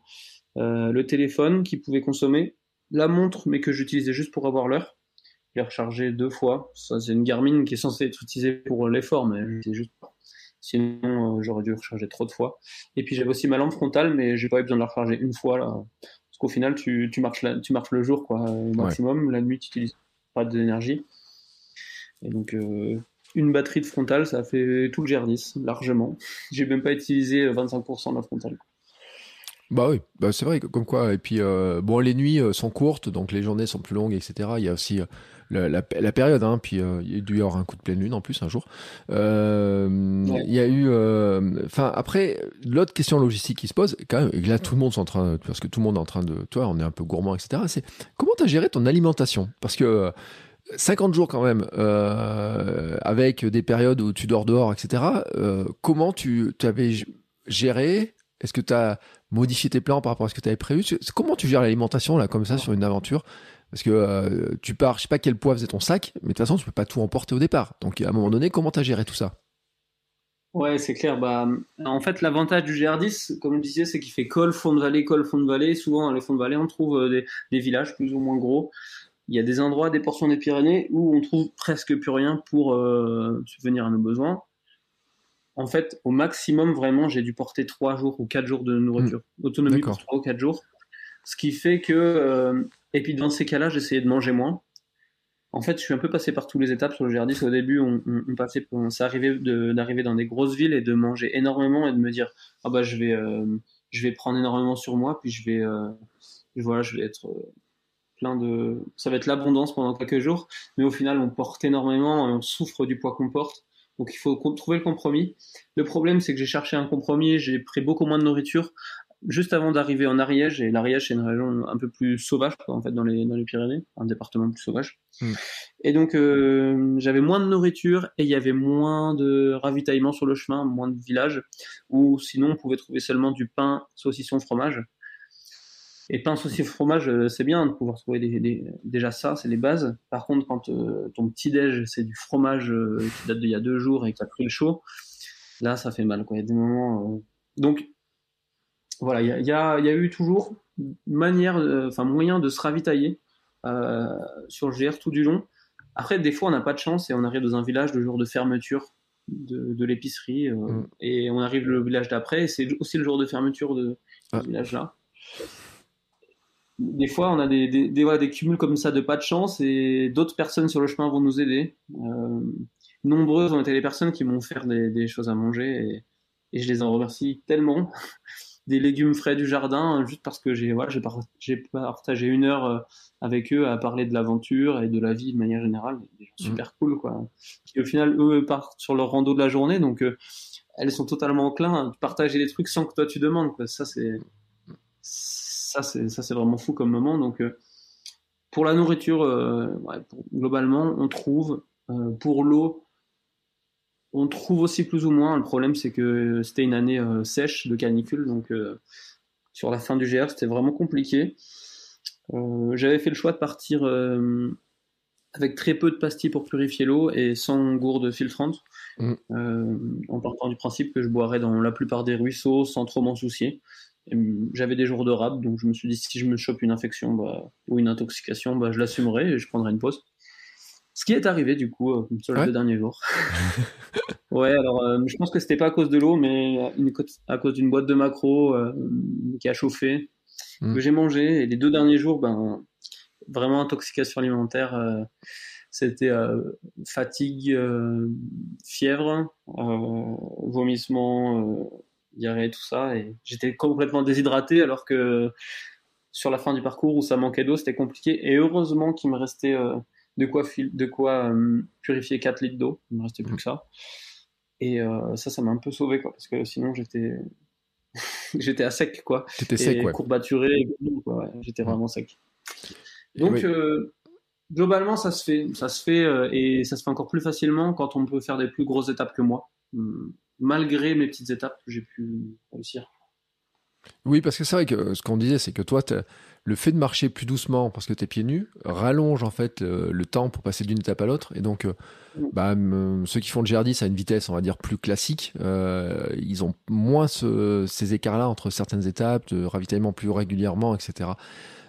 le téléphone qui pouvait consommer, la montre, mais que j'utilisais juste pour avoir l'heure. Je l'ai rechargé deux fois. Ça, c'est une Garmin qui est censée être utilisée pour l'effort, mais c'est juste Sinon, euh, j'aurais dû recharger trop de fois. Et puis j'avais aussi ma lampe frontale, mais j'ai pas eu besoin de la recharger une fois là. Parce qu'au final, tu, tu, marches tu marches le jour, quoi, au maximum. La nuit, tu utilises pas d'énergie. Et donc, euh, une batterie de frontale, ça a fait tout le GR10, largement. J'ai même pas utilisé 25% de la frontale. Bah oui, bah c'est vrai, comme quoi. Et puis, euh, bon, les nuits sont courtes, donc les journées sont plus longues, etc. Il y a aussi la, période, hein, puis euh, il y a dû y avoir un coup de pleine lune en plus un jour. Euh, il y a eu, euh, enfin après, l'autre question logistique qui se pose, quand même, et là tout le monde est en train, parce que tout le monde est en train de, toi, on est un peu gourmand, etc. C'est comment tu as géré ton alimentation? Parce que 50 jours quand même, avec des périodes où tu dors dehors, etc. comment tu, avais géré Est-ce que tu as modifié tes plans par rapport à ce que tu avais prévu Comment tu gères l'alimentation là comme ça sur une aventure? Parce que euh, tu pars, je sais pas quel poids faisait ton sac, mais de toute façon, tu peux pas tout emporter au départ. Donc, à un moment donné, comment tu as géré tout ça? Ouais, c'est clair. Bah, en fait, l'avantage du GR10, comme on disait, c'est qu'il fait col, fond de vallée, col, fond de vallée. Souvent, dans les fonds de vallée, on trouve euh, des, villages plus ou moins gros. Il y a des endroits, des portions des Pyrénées où on trouve presque plus rien pour euh, subvenir à nos besoins. En fait, au maximum, vraiment, j'ai dû porter 3 jours ou 4 jours de nourriture. Mmh. Autonomie pour 3 ou 4 jours. Ce qui fait que et puis dans ces cas-là, j'essayais de manger moins. En fait, je suis un peu passé par toutes les étapes sur le GR10. Au début, on, on, passait, on, ça arrivait d'arriver dans des grosses villes et de manger énormément et de me dire, ah bah je vais, euh, je vais prendre énormément sur moi, puis je vais, euh, voilà, je vais être euh, plein de, ça va être l'abondance pendant quelques jours. Mais au final, on porte énormément et on souffre du poids qu'on porte. Donc il faut trouver le compromis. Le problème, c'est que j'ai cherché un compromis, j'ai pris beaucoup moins de nourriture juste avant d'arriver en Ariège, et l'Ariège c'est une région un peu plus sauvage en fait dans les, dans les Pyrénées, un département plus sauvage. Hmm. Et donc euh, j'avais moins de nourriture et il y avait moins de ravitaillement sur le chemin, moins de villages, où sinon on pouvait trouver seulement du pain, saucisson, fromage. Et pain, saucisson, fromage, euh, c'est bien de pouvoir trouver des, déjà ça, c'est les bases. Par contre, quand euh, ton petit déj c'est du fromage qui date d'il y a deux jours et qui a pris le chaud, là ça fait mal. Quoi. Il y a des moments. Donc voilà, il y a, eu toujours manière, euh, enfin moyen de se ravitailler euh, sur le GR tout du long. Après, des fois, on n'a pas de chance et on arrive dans un village le jour de fermeture de, l'épicerie euh, mm. et on arrive le village d'après. C'est aussi le jour de fermeture de, ce village-là. Des fois, on a des, des, des, cumuls comme ça de pas de chance et d'autres personnes sur le chemin vont nous aider. nombreuses ont été les personnes qui m'ont fait des, choses à manger et je les en remercie tellement des légumes frais du jardin, juste parce que j'ai voilà, j'ai partagé une heure euh, avec eux à parler de l'aventure et de la vie de manière générale. Des gens mmh. super cool, quoi. Qui au final, eux, partent sur leur rando de la journée, donc euh, elles sont totalement enclins à partager des trucs sans que toi tu demandes, quoi. Ça, c'est ça, c'est ça, c'est vraiment fou comme moment. Donc, euh, pour la nourriture, ouais, globalement, on trouve pour l'eau on trouve aussi plus ou moins. Le problème, c'est que c'était une année euh, sèche de canicule, donc euh, sur la fin du GR, c'était vraiment compliqué. Euh, j'avais fait le choix de partir avec très peu de pastilles pour purifier l'eau et sans gourde filtrante, mmh. en partant du principe que je boirais dans la plupart des ruisseaux sans trop m'en soucier. J'avais des jours de rab, donc je me suis dit si je me chope une infection bah, ou une intoxication, bah, je l'assumerai et je prendrai une pause. Ce qui est arrivé du coup euh, sur les deux derniers jours. ouais, alors euh, je pense que c'était pas à cause de l'eau, mais à cause d'une boîte de macro euh, qui a chauffé, hmm. que j'ai mangé. Et les deux derniers jours, ben, vraiment intoxication alimentaire. c'était fatigue, fièvre, vomissement, diarrhée, tout ça. Et j'étais complètement déshydraté alors que sur la fin du parcours où ça manquait d'eau, c'était compliqué. Et heureusement qu'il me restait de quoi, de quoi euh, purifier 4 litres d'eau. Il me restait plus que ça. Et euh, ça, ça m'a un peu sauvé, quoi, parce que sinon j'étais j'étais à sec, quoi. J'étais sec, ouais. Courbaturé, j'étais vraiment sec. Donc, euh, globalement, ça se fait, ça se fait, et ça se fait encore plus facilement quand on peut faire des plus grosses étapes que moi. Malgré mes petites étapes, j'ai pu réussir. Oui, parce que c'est vrai que ce qu'on disait, c'est que toi, le fait de marcher plus doucement parce que tu es pieds nus rallonge en fait le, temps pour passer d'une étape à l'autre. Et donc, euh, bah, ceux qui font le GR10 à une vitesse, on va dire, plus classique, euh, ils ont moins ces écarts-là entre certaines étapes, de ravitaillement plus régulièrement, etc.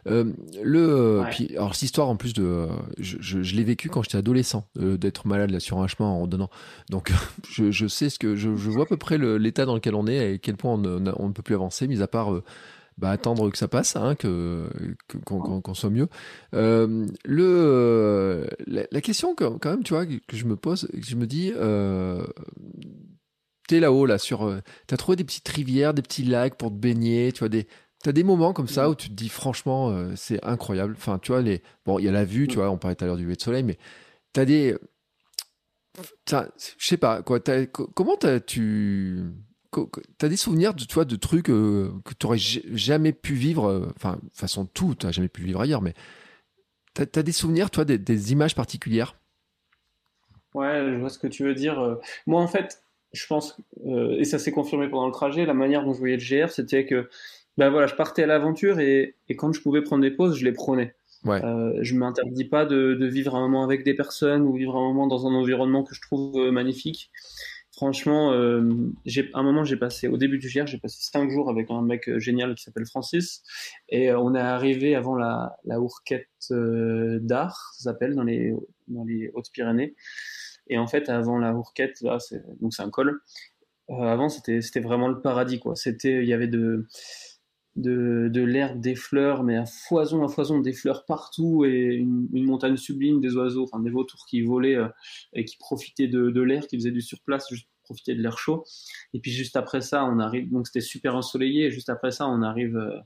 Euh, le, alors cette histoire en plus de, je, l'ai vécu quand j'étais adolescent, d'être malade là sur un chemin en redonnant. Donc je, sais ce que je, vois à peu près l'état dans lequel on est et à quel point on, on, ne peut plus avancer, mis à part bah, attendre que ça passe, hein, que qu'on soit mieux. Euh, le la, question quand même, tu vois, que je me pose, que je me dis, euh, t'es là-haut là sur, euh, t'as trouvé des petites rivières, des petits lacs pour te baigner, tu vois des T'as des moments comme ça où tu te dis franchement euh, c'est incroyable. Enfin tu vois les bon il y a la vue tu vois on parlait tout à l'heure du lever de soleil mais t'as des je sais pas quoi comment as, tu T'as des souvenirs de toi de trucs euh, que tu jamais pu vivre, euh, enfin, de façon tout, t'as jamais pu vivre ailleurs, mais t'as as des souvenirs, toi, des, images particulières? Ouais, je vois ce que tu veux dire. Euh. Moi, en fait, je pense, et ça s'est confirmé pendant le trajet, la manière dont je voyais le GR, c'était que, ben voilà, je partais à l'aventure et, quand je pouvais prendre des pauses, je les prenais. Ouais. Euh, je m'interdis pas de, de, vivre un moment avec des personnes ou vivre un moment dans un environnement que je trouve magnifique. Franchement, euh, j'ai, un moment, j'ai passé, au début du GR, j'ai passé cinq jours avec un mec euh, génial qui s'appelle Francis. Et euh, on est arrivé avant la, la Hourquette d'Art, ça s'appelle, dans les, dans les Hautes-Pyrénées. Et en fait, avant la Hourquette, là, c'est, donc c'est un col. avant, c'était, c'était vraiment le paradis, quoi. C'était, il y avait de, de, de l'herbe, des fleurs, mais à foison, à foison, des fleurs partout et une, montagne sublime, des oiseaux, enfin des vautours qui volaient euh, et qui profitaient de, de l'air, qui faisaient du surplace, juste profiter de l'air chaud. Et puis juste après ça, on arrive, donc c'était super ensoleillé, et juste après ça, on arrive euh,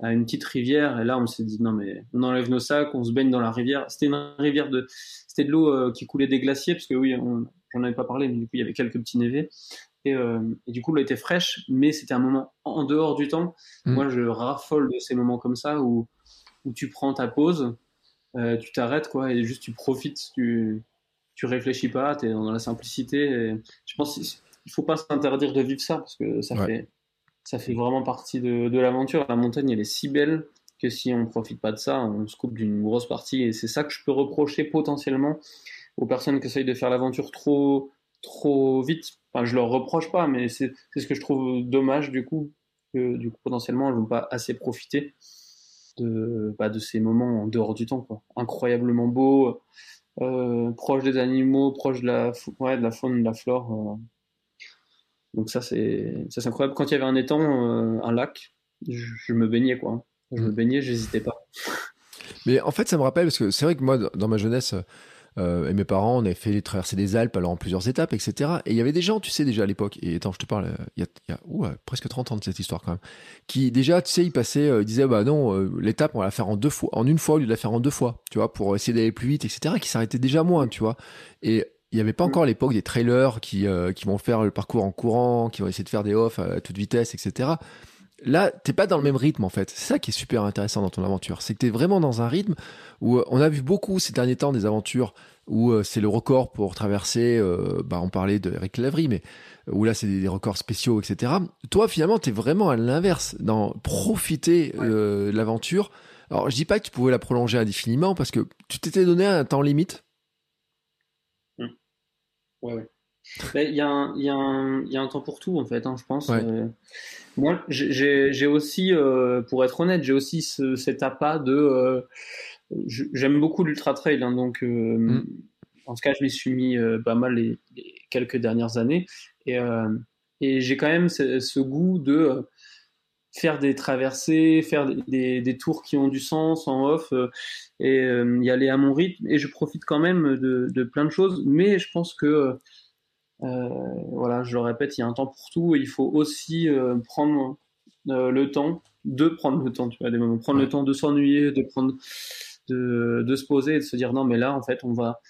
à une petite rivière, et là, on s'est dit, non mais on enlève nos sacs, on se baigne dans la rivière. C'était une rivière de, c'était de l'eau euh, qui coulait des glaciers, parce que oui, on, j'en avais pas parlé, mais du coup, il y avait quelques petits névés. Euh, et, du coup, l'eau était fraîche, mais c'était un moment en dehors du temps. Mm. Moi, je raffole de ces moments comme ça où, où tu prends ta pause, euh, tu t'arrêtes, quoi, et juste tu profites, tu, tu réfléchis pas, tu es dans la simplicité. je pense qu'il faut pas s'interdire de vivre ça, parce que ça, fait, ça fait vraiment partie de, de l'aventure. La montagne, elle est si belle que si on profite pas de ça, on se coupe d'une grosse partie. Et c'est ça que je peux reprocher potentiellement aux personnes qui essayent de faire l'aventure trop, trop vite Enfin, je leur reproche pas, mais c'est ce que je trouve dommage du coup, que du coup potentiellement elles vont pas assez profiter de, bah, de ces moments en dehors du temps, quoi. Incroyablement beau, euh, proche des animaux, proche de la, ouais, de la faune, de la flore. Euh. Donc ça c'est ça c'est incroyable. Quand il y avait un étang, euh, un lac, je, me baignais quoi. Je me mmh. baignais, j'hésitais pas. Mais en fait, ça me rappelle parce que c'est vrai que moi, dans ma jeunesse, euh, et mes parents, on avait fait les traversées des Alpes, alors en plusieurs étapes, etc. Et il y avait des gens, tu sais, déjà à l'époque, et attends, je te parle, euh, il y a, y a presque 30 ans de cette histoire quand même, qui déjà, tu sais, ils passaient, euh, ils disaient, bah non, l'étape, on va la faire en deux fois, en une fois au lieu de la faire en deux fois, tu vois, pour essayer d'aller plus vite, etc., qui s'arrêtaient déjà moins, tu vois. Et il n'y avait pas encore à l'époque des trailers qui, qui vont faire le parcours en courant, qui vont essayer de faire des offs à toute vitesse, etc. Là, t'es pas dans le même rythme en fait. C'est ça qui est super intéressant dans ton aventure. C'est que t'es vraiment dans un rythme où on a vu beaucoup ces derniers temps des aventures où euh, c'est le record pour traverser, euh, bah, on parlait de Eric Lavry, mais euh, où là c'est des, records spéciaux, etc. Toi, finalement, tu es vraiment à l'inverse, dans profiter de l'aventure. Alors, je dis pas que tu pouvais la prolonger indéfiniment parce que tu t'étais donné un temps limite? Mmh. Ouais, ouais. Il y, a un, y, y, a un temps pour tout, en fait, hein, je pense. moi, j'ai aussi, pour être honnête, j'ai aussi ce, cet appât de j'aime beaucoup l'ultra trail, hein, donc euh, mm. en tout cas, je m'y suis mis euh, pas mal les, quelques dernières années, et, euh, et j'ai quand même ce, goût de faire des traversées, faire des, des, tours qui ont du sens en off, et y aller à mon rythme, et je profite quand même de, de plein de choses, mais je pense que voilà, je le répète, il y a un temps pour tout, et il faut aussi prendre le temps de prendre le temps, tu vois, des moments, prendre le temps de s'ennuyer, de prendre de, se poser et de se dire non, mais là, en fait, on va,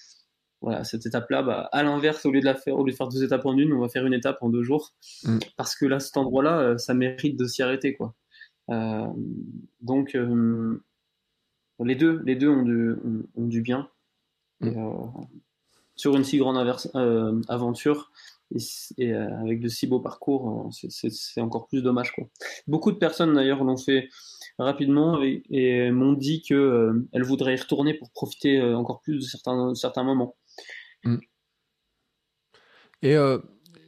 voilà, cette étape-là, bah, à l'inverse, au lieu de la faire, au lieu de faire deux étapes en une, on va faire une étape en deux jours. Mm. Parce que là, cet endroit-là, euh, ça mérite de s'y arrêter, quoi. Euh, donc, euh, les deux, les deux ont du, ont, du bien. Mm. Sur une si grande aventure, et, avec de si beaux parcours, c'est encore plus dommage. Beaucoup de personnes d'ailleurs l'ont fait rapidement et, m'ont dit qu'elles elles voudraient y retourner pour profiter encore plus de certains, moments. Mm. Et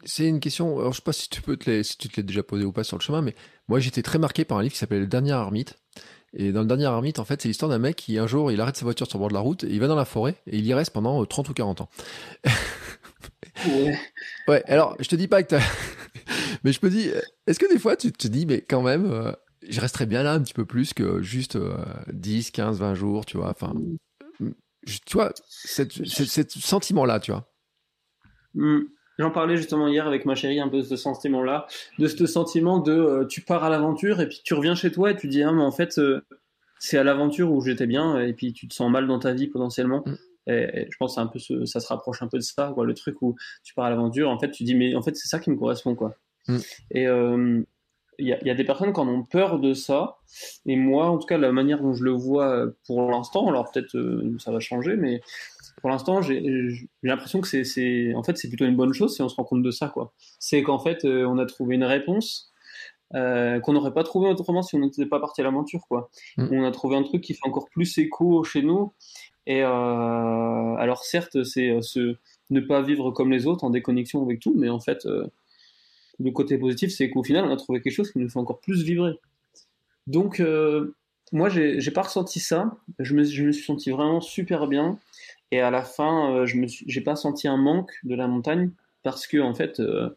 c'est une question, alors je sais pas si tu peux te si te l'as déjà posé ou pas sur le chemin, mais moi j'étais très marqué par un livre qui s'appelle Le Dernier Ermite. Et dans le dernier ermite, en fait, c'est l'histoire d'un mec qui un jour il arrête sa voiture sur le bord de la route, et il va dans la forêt et il y reste pendant 30 ou 40 ans. ouais. ouais, alors je te dis pas que t'as. mais je me dis, est-ce que des fois tu te dis, mais quand même, euh, je resterais bien là un petit peu plus que juste 10, 15, 20 jours, tu vois. Enfin, tu vois, ce sentiment-là, tu vois. Hmm. J'en parlais justement hier avec ma chérie un peu de ce sentiment-là, de ce sentiment de euh, tu pars à l'aventure et puis tu reviens chez toi et tu dis ah mais en fait euh, c'est à l'aventure où j'étais bien et puis tu te sens mal dans ta vie potentiellement. Mm. Et, je pense que un peu ça se rapproche un peu de ça, quoi, le truc où tu pars à l'aventure, en fait tu dis mais en fait c'est ça qui me correspond quoi. Mm. Et euh, il y, y, a des personnes qui en ont peur de ça. Et moi, en tout cas, la manière dont je le vois pour l'instant, alors peut-être ça va changer, mais pour l'instant, j'ai l'impression que c'est, en fait, c'est plutôt une bonne chose si on se rend compte de ça, quoi. C'est qu'en fait, euh, on a trouvé une réponse euh, qu'on n'aurait pas trouvé autrement si on n'était pas parti à l'aventure, quoi. Mm. On a trouvé un truc qui fait encore plus écho chez nous. Et euh, alors, certes, c'est ce ne pas vivre comme les autres en déconnexion avec tout, mais en fait, le côté positif, c'est qu'au final, on a trouvé quelque chose qui nous fait encore plus vibrer. Donc, moi, j'ai pas ressenti ça. Je me, je me suis senti vraiment super bien. Et à la fin, euh, je me j'ai pas senti un manque de la montagne parce que en fait, euh,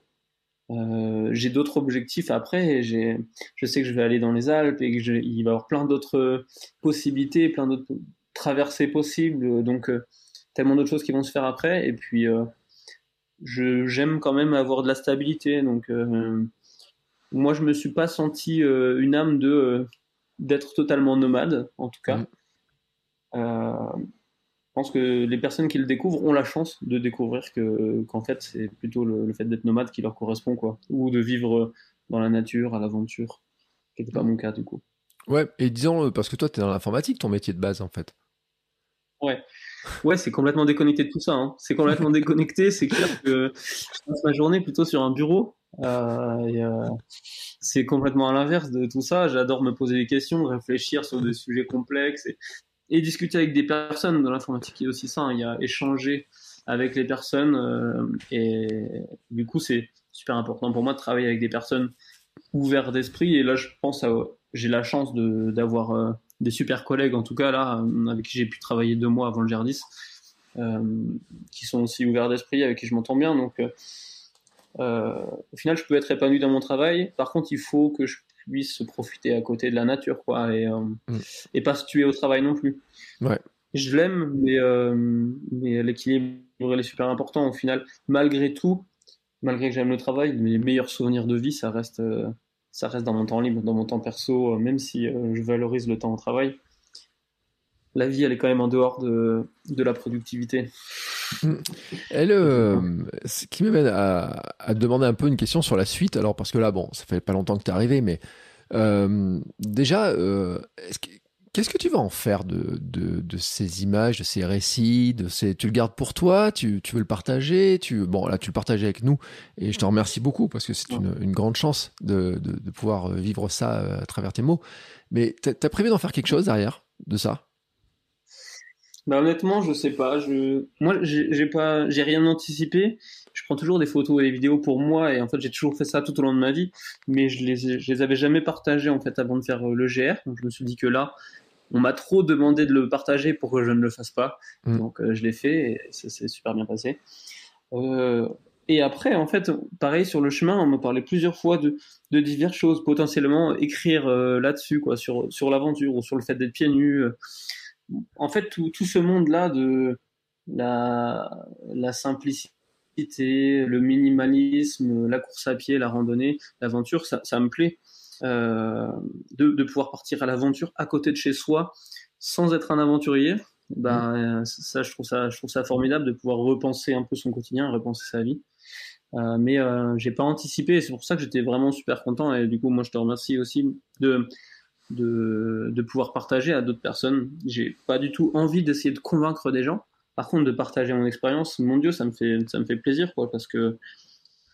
euh, j'ai d'autres objectifs après. Et je sais que je vais aller dans les Alpes et qu'il va y avoir plein d'autres possibilités, plein d'autres traversées possibles. Donc tellement d'autres choses qui vont se faire après. Et puis j'aime quand même avoir de la stabilité. Donc moi, je me suis pas senti une âme de d'être totalement nomade, en tout cas. Mmh. Je pense que les personnes qui le découvrent ont la chance de découvrir que qu'en fait c'est plutôt le, fait d'être nomade qui leur correspond quoi, ou de vivre dans la nature, à l'aventure, qui n'était pas mon cas du coup. Ouais, et disons parce que toi tu es dans l'informatique, ton métier de base en fait. Ouais. Ouais, c'est complètement déconnecté de tout ça. Hein. C'est complètement déconnecté. C'est clair que je passe ma journée plutôt sur un bureau. Euh, euh, c'est complètement à l'inverse de tout ça. J'adore me poser des questions, réfléchir sur des sujets complexes. Et et discuter avec des personnes dans l'informatique est aussi ça. Il y a échanger avec les personnes euh, et du coup c'est super important pour moi de travailler avec des personnes ouvertes d'esprit. Et là je pense j'ai la chance d'avoir euh, des super collègues en tout cas là euh, avec qui j'ai pu travailler deux mois avant le GR10 qui sont aussi ouverts d'esprit avec qui je m'entends bien. Donc au final je peux être épanoui dans mon travail. Par contre il faut que je puisse se profiter à côté de la nature, quoi, et, euh, mm. et pas se tuer au travail non plus. Ouais. Je l'aime, mais, euh, mais l'équilibre est super important au final. Malgré tout, malgré que j'aime le travail, mes meilleurs souvenirs de vie, ça reste, euh, ça reste dans mon temps libre, dans mon temps perso, même si je valorise le temps au travail. La vie, elle est quand même en dehors de, de la productivité. Mm. Elle, ce qui m'amène à, à, demander un peu une question sur la suite. Alors, parce que là, bon, ça fait pas longtemps que tu es arrivé, mais euh, déjà, euh, qu'est-ce que tu vas en faire de, de, de, ces images, de ces récits de ces... Tu le gardes pour toi tu, tu veux le partager tu... Bon, là, tu le partages avec nous et je te remercie beaucoup parce que c'est une, une, grande chance de, de, pouvoir vivre ça euh, à travers tes mots. Mais tu as prévu d'en faire quelque chose derrière de ça? Bah honnêtement, je sais pas. Je, moi, j'ai pas, j'ai rien anticipé. Je prends toujours des photos et des vidéos pour moi, et en fait, j'ai toujours fait ça tout au long de ma vie, mais je les, je les avais jamais partagées en fait avant de faire euh, le GR. Donc, je me suis dit que là, on m'a trop demandé de le partager pour que je ne le fasse pas. Mm. Donc, euh, je l'ai fait et ça s'est super bien passé. Euh, et après, en fait, pareil sur le chemin, on me parlait plusieurs fois de, de diverses choses, potentiellement écrire euh, là-dessus, quoi, sur sur l'aventure ou sur le fait d'être pieds nus en fait, tout, ce monde-là de la, simplicité, le minimalisme, la course à pied, la randonnée, l'aventure, ça, me plaît. Euh, de, pouvoir partir à l'aventure à côté de chez soi sans être un aventurier, ben, ça, je trouve ça, je trouve ça formidable de pouvoir repenser un peu son quotidien, repenser sa vie. Euh, mais euh, j'ai pas anticipé, c'est pour ça que j'étais vraiment super content et du coup moi je te remercie aussi de de, pouvoir partager à d'autres personnes. J'ai pas du tout envie d'essayer de convaincre des gens. Par contre, de partager mon expérience, mon Dieu, ça me fait, ça me fait plaisir, quoi, parce que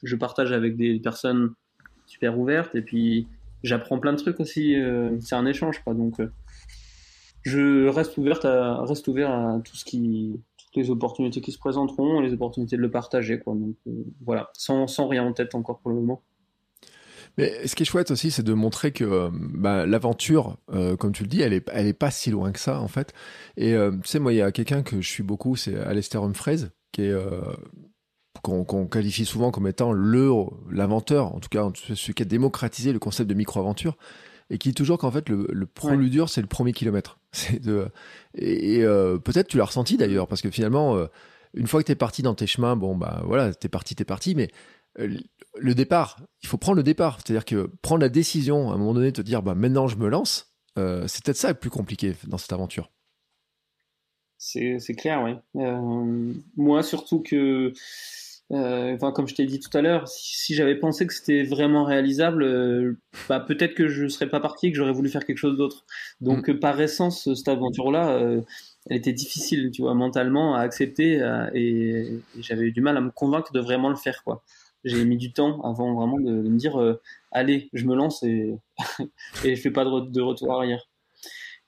je partage avec des personnes super ouvertes et puis j'apprends plein de trucs aussi. c'est un échange, quoi. Donc, je reste ouverte à reste ouvert à tout ce qui toutes les opportunités qui se présenteront, les opportunités de le partager, quoi. Donc voilà, sans, sans rien en tête encore pour le moment. Mais ce qui est chouette aussi, c'est de montrer que bah, l'aventure, euh, comme tu le dis, elle est, elle est pas si loin que ça en fait. Et euh, tu sais, moi, il y a quelqu'un que je suis beaucoup, c'est Alistair Humphreys, qui est euh, qu'on qualifie souvent comme étant le l'inventeur, en tout cas celui qui a démocratisé le concept de micro-aventure, et qui dit toujours qu'en fait le, le plus dur, c'est le premier kilomètre. C'est de et, peut-être tu l'as ressenti d'ailleurs, parce que finalement, une fois que tu es parti dans tes chemins, bon bah voilà, t'es parti, t'es parti, mais le départ, il faut prendre le départ. C'est-à-dire que prendre la décision à un moment donné, de te dire bah, maintenant je me lance, euh, c'est peut-être ça le plus compliqué dans cette aventure. C'est clair, oui. Euh, moi, surtout que, euh, enfin, comme je t'ai dit tout à l'heure, si, j'avais pensé que c'était vraiment réalisable, bah, peut-être que je ne serais pas parti et que j'aurais voulu faire quelque chose d'autre. Donc, mm. par essence, cette aventure-là, elle était difficile, tu vois, mentalement à accepter et, et j'avais eu du mal à me convaincre de vraiment le faire, quoi j'ai mis du temps avant vraiment de, me dire euh, allez, je me lance et, et je fais pas de, de retour arrière.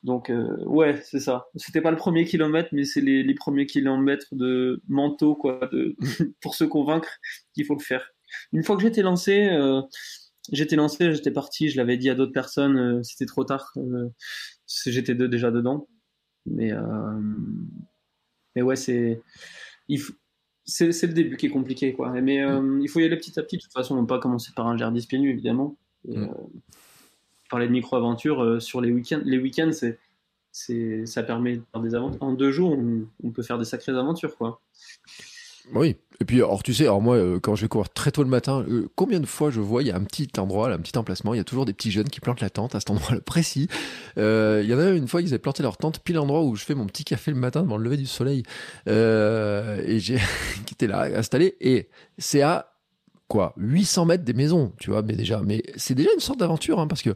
Donc euh, ouais, c'est ça. C'était pas le premier kilomètre, mais c'est les, premiers kilomètres de manteau quoi, de, pour se convaincre qu'il faut le faire. Une fois que j'étais lancé, euh, j'étais lancé, j'étais parti, je l'avais dit à d'autres personnes, c'était trop tard, j'étais déjà dedans. Mais mais ouais, c'est c'est le début qui est compliqué, quoi. Mais euh, mm. il faut y aller petit à petit. De toute façon, on ne va pas commencer par un Gerdis pieds nus, évidemment. Mm. Euh, parler de micro-aventure euh, sur les week-ends. Les week-ends, c'est, ça permet de faire des aventures. En deux jours, on, on, peut faire des sacrées aventures, quoi. Oui, et puis, alors tu sais, alors moi, euh, quand je vais courir très tôt le matin, euh, combien de fois je vois, il y a un petit endroit, là, un petit emplacement, il y a toujours des petits jeunes qui plantent la tente à cet endroit-là précis. Euh, il y en a une fois, ils avaient planté leur tente pile l'endroit où je fais mon petit café le matin devant le lever du soleil. et j'ai, qui était là, installé. Et c'est à quoi 800 mètres des maisons, tu vois, mais déjà, mais c'est déjà une sorte d'aventure, hein, parce que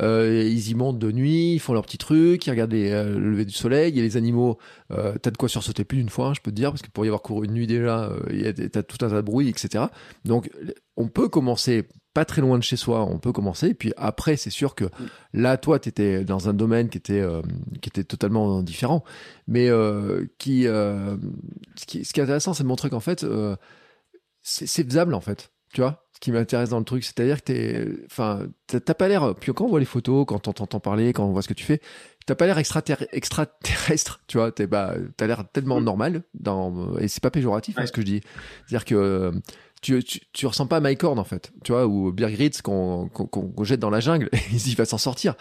euh, ils y montent de nuit, ils font leurs petits trucs, ils regardent euh, le lever du soleil, il y a les animaux, euh, t'as de quoi sursauter plus d'une fois, hein, je peux te dire, parce que pour y avoir couru une nuit déjà, euh, t'as tout un tas de bruit, etc. Donc, on peut commencer pas très loin de chez soi, on peut commencer, et puis après, c'est sûr que là, toi, t'étais dans un domaine qui était qui était totalement différent, mais qui, ce qui est intéressant, c'est de montrer qu'en fait, c'est faisable en fait. Tu vois ce qui m'intéresse dans le truc, c'est-à-dire que t'es, enfin, t'as pas l'air. Puis quand on voit les photos, quand on t'entend parler, quand on voit ce que tu fais, t'as pas l'air extraterrestre, tu vois. T'es bah, t'as l'air tellement mm. normal dans et c'est pas péjoratif hein, ce que je dis. C'est-à-dire que tu, tu, tu, ressens pas Mike Horn en fait, tu vois, ou Birgit qu'on qu'on jette dans la jungle, il va s'en sortir.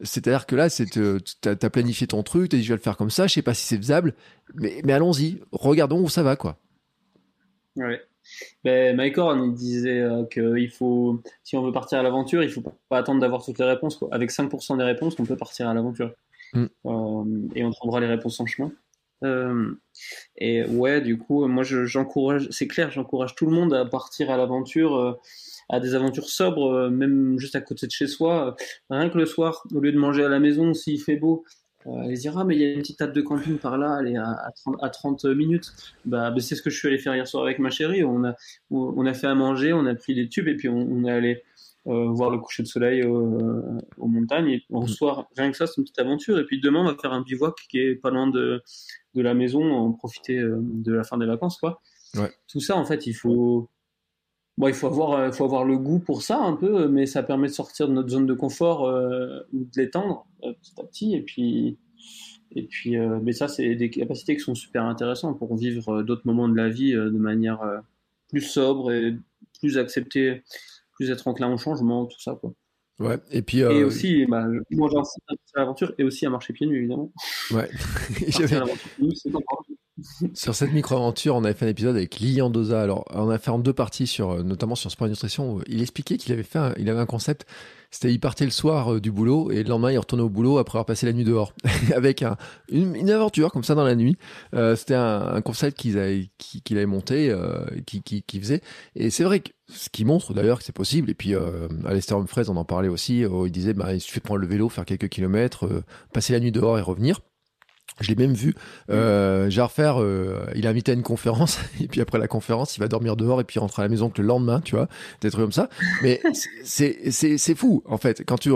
C'est-à-dire que là, c'est t'as as planifié ton truc, t'as dit je vais le faire comme ça, je sais pas si c'est faisable, mais mais allons-y, regardons où ça va quoi. Ouais. Ben, Mike Horn, il disait euh, qu'il faut, si on veut partir à l'aventure, il faut pas attendre d'avoir toutes les réponses. Quoi. Avec 5% des réponses, on peut partir à l'aventure. Mm. Euh, et on trouvera les réponses en chemin. Euh, et ouais, du coup, moi, j'encourage, c'est clair, j'encourage tout le monde à partir à l'aventure, à des aventures sobres, même juste à côté de chez soi. rien que le soir, au lieu de manger à la maison, s'il fait beau, euh, elle dire ah mais il y a une petite table de camping par là, elle est à, à, 30, minutes. Bah, bah, c'est ce que je suis allé faire hier soir avec ma chérie. On a on a fait à manger, on a pris des tubes et puis on, est allé euh, voir le coucher de soleil euh, aux montagnes. Et en mmh. soir, rien que ça, c'est une petite aventure. Et puis demain, on va faire un bivouac qui est pas loin de, de la maison, en profiter de la fin des vacances, quoi. Ouais. Tout ça, en fait, il faut Bon, il faut avoir, faut avoir le goût pour ça un peu, mais ça permet de sortir de notre zone de confort euh, ou de l'étendre euh, petit à petit. Et puis, et puis euh, mais ça, c'est des capacités qui sont super intéressantes pour vivre d'autres moments de la vie de manière plus sobre et plus accepter, plus être enclin au changement, tout ça. Quoi. Ouais, et puis. Et aussi, bah, moi j'insiste à l'aventure et aussi à marcher pieds nus, évidemment. Ouais. sur cette micro-aventure, on avait fait un épisode avec Lilian Doza. Alors, on a fait en deux parties, sur, euh, notamment sur Sport Nutrition. Où il expliquait qu'il avait fait, un, il avait un concept. C'était, il partait le soir euh, du boulot et le lendemain, il retournait au boulot après avoir passé la nuit dehors, avec un, une, aventure comme ça dans la nuit. Euh, c'était un, concept qu'il avait, qu'il monté, euh, qui, qui, qui, faisait. Et c'est vrai que ce qui montre d'ailleurs que c'est possible. Et puis, euh, Alistair Humphreys, on en parlait aussi. il disait, bah, il suffit de prendre le vélo, faire quelques kilomètres, passer la nuit dehors et revenir. Je l'ai même vu. Euh, refaire, euh, il est invité à une conférence, et puis après la conférence, il va dormir dehors, et puis il rentre à la maison que le lendemain, tu vois, des trucs comme ça. Mais c'est fou, en fait. Quand tu,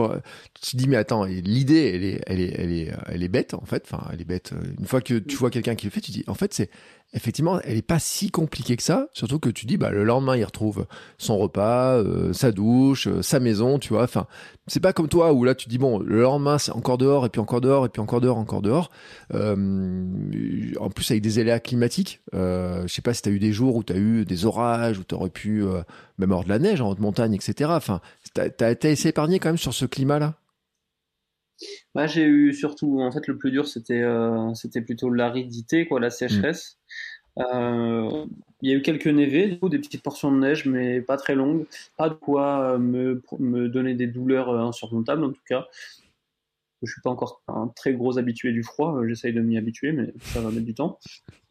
tu te dis, mais attends, l'idée, elle est, elle, est, elle, est, elle est bête, en fait. Enfin, elle est bête. Une fois que tu vois quelqu'un qui le fait, tu dis, en fait, c'est effectivement, elle est pas si compliquée que ça. Surtout que tu dis, bah, le lendemain, il retrouve son repas, euh, sa douche, euh, sa maison, tu vois. Enfin, c'est pas comme toi où là, tu dis, bon, le lendemain, c'est encore dehors, et puis encore dehors, et puis encore dehors, encore dehors. Euh, en plus, avec des aléas climatiques. je sais pas si tu as eu des jours où tu as eu des orages, où tu aurais pu même avoir de la neige en haute montagne, etc. Enfin, tu as, été épargné quand même sur ce climat-là? Bah, j'ai eu surtout, en fait, le plus dur, c'était c'était plutôt l'aridité, quoi, la sécheresse. Euh, il y a eu quelques névés, du coup, des petites portions de neige, mais pas très longues. Pas de quoi euh, me, me donner des douleurs euh, insurmontables, en tout cas. Je suis pas encore un très gros habitué du froid. J'essaye de m'y habituer, mais ça va mettre du temps.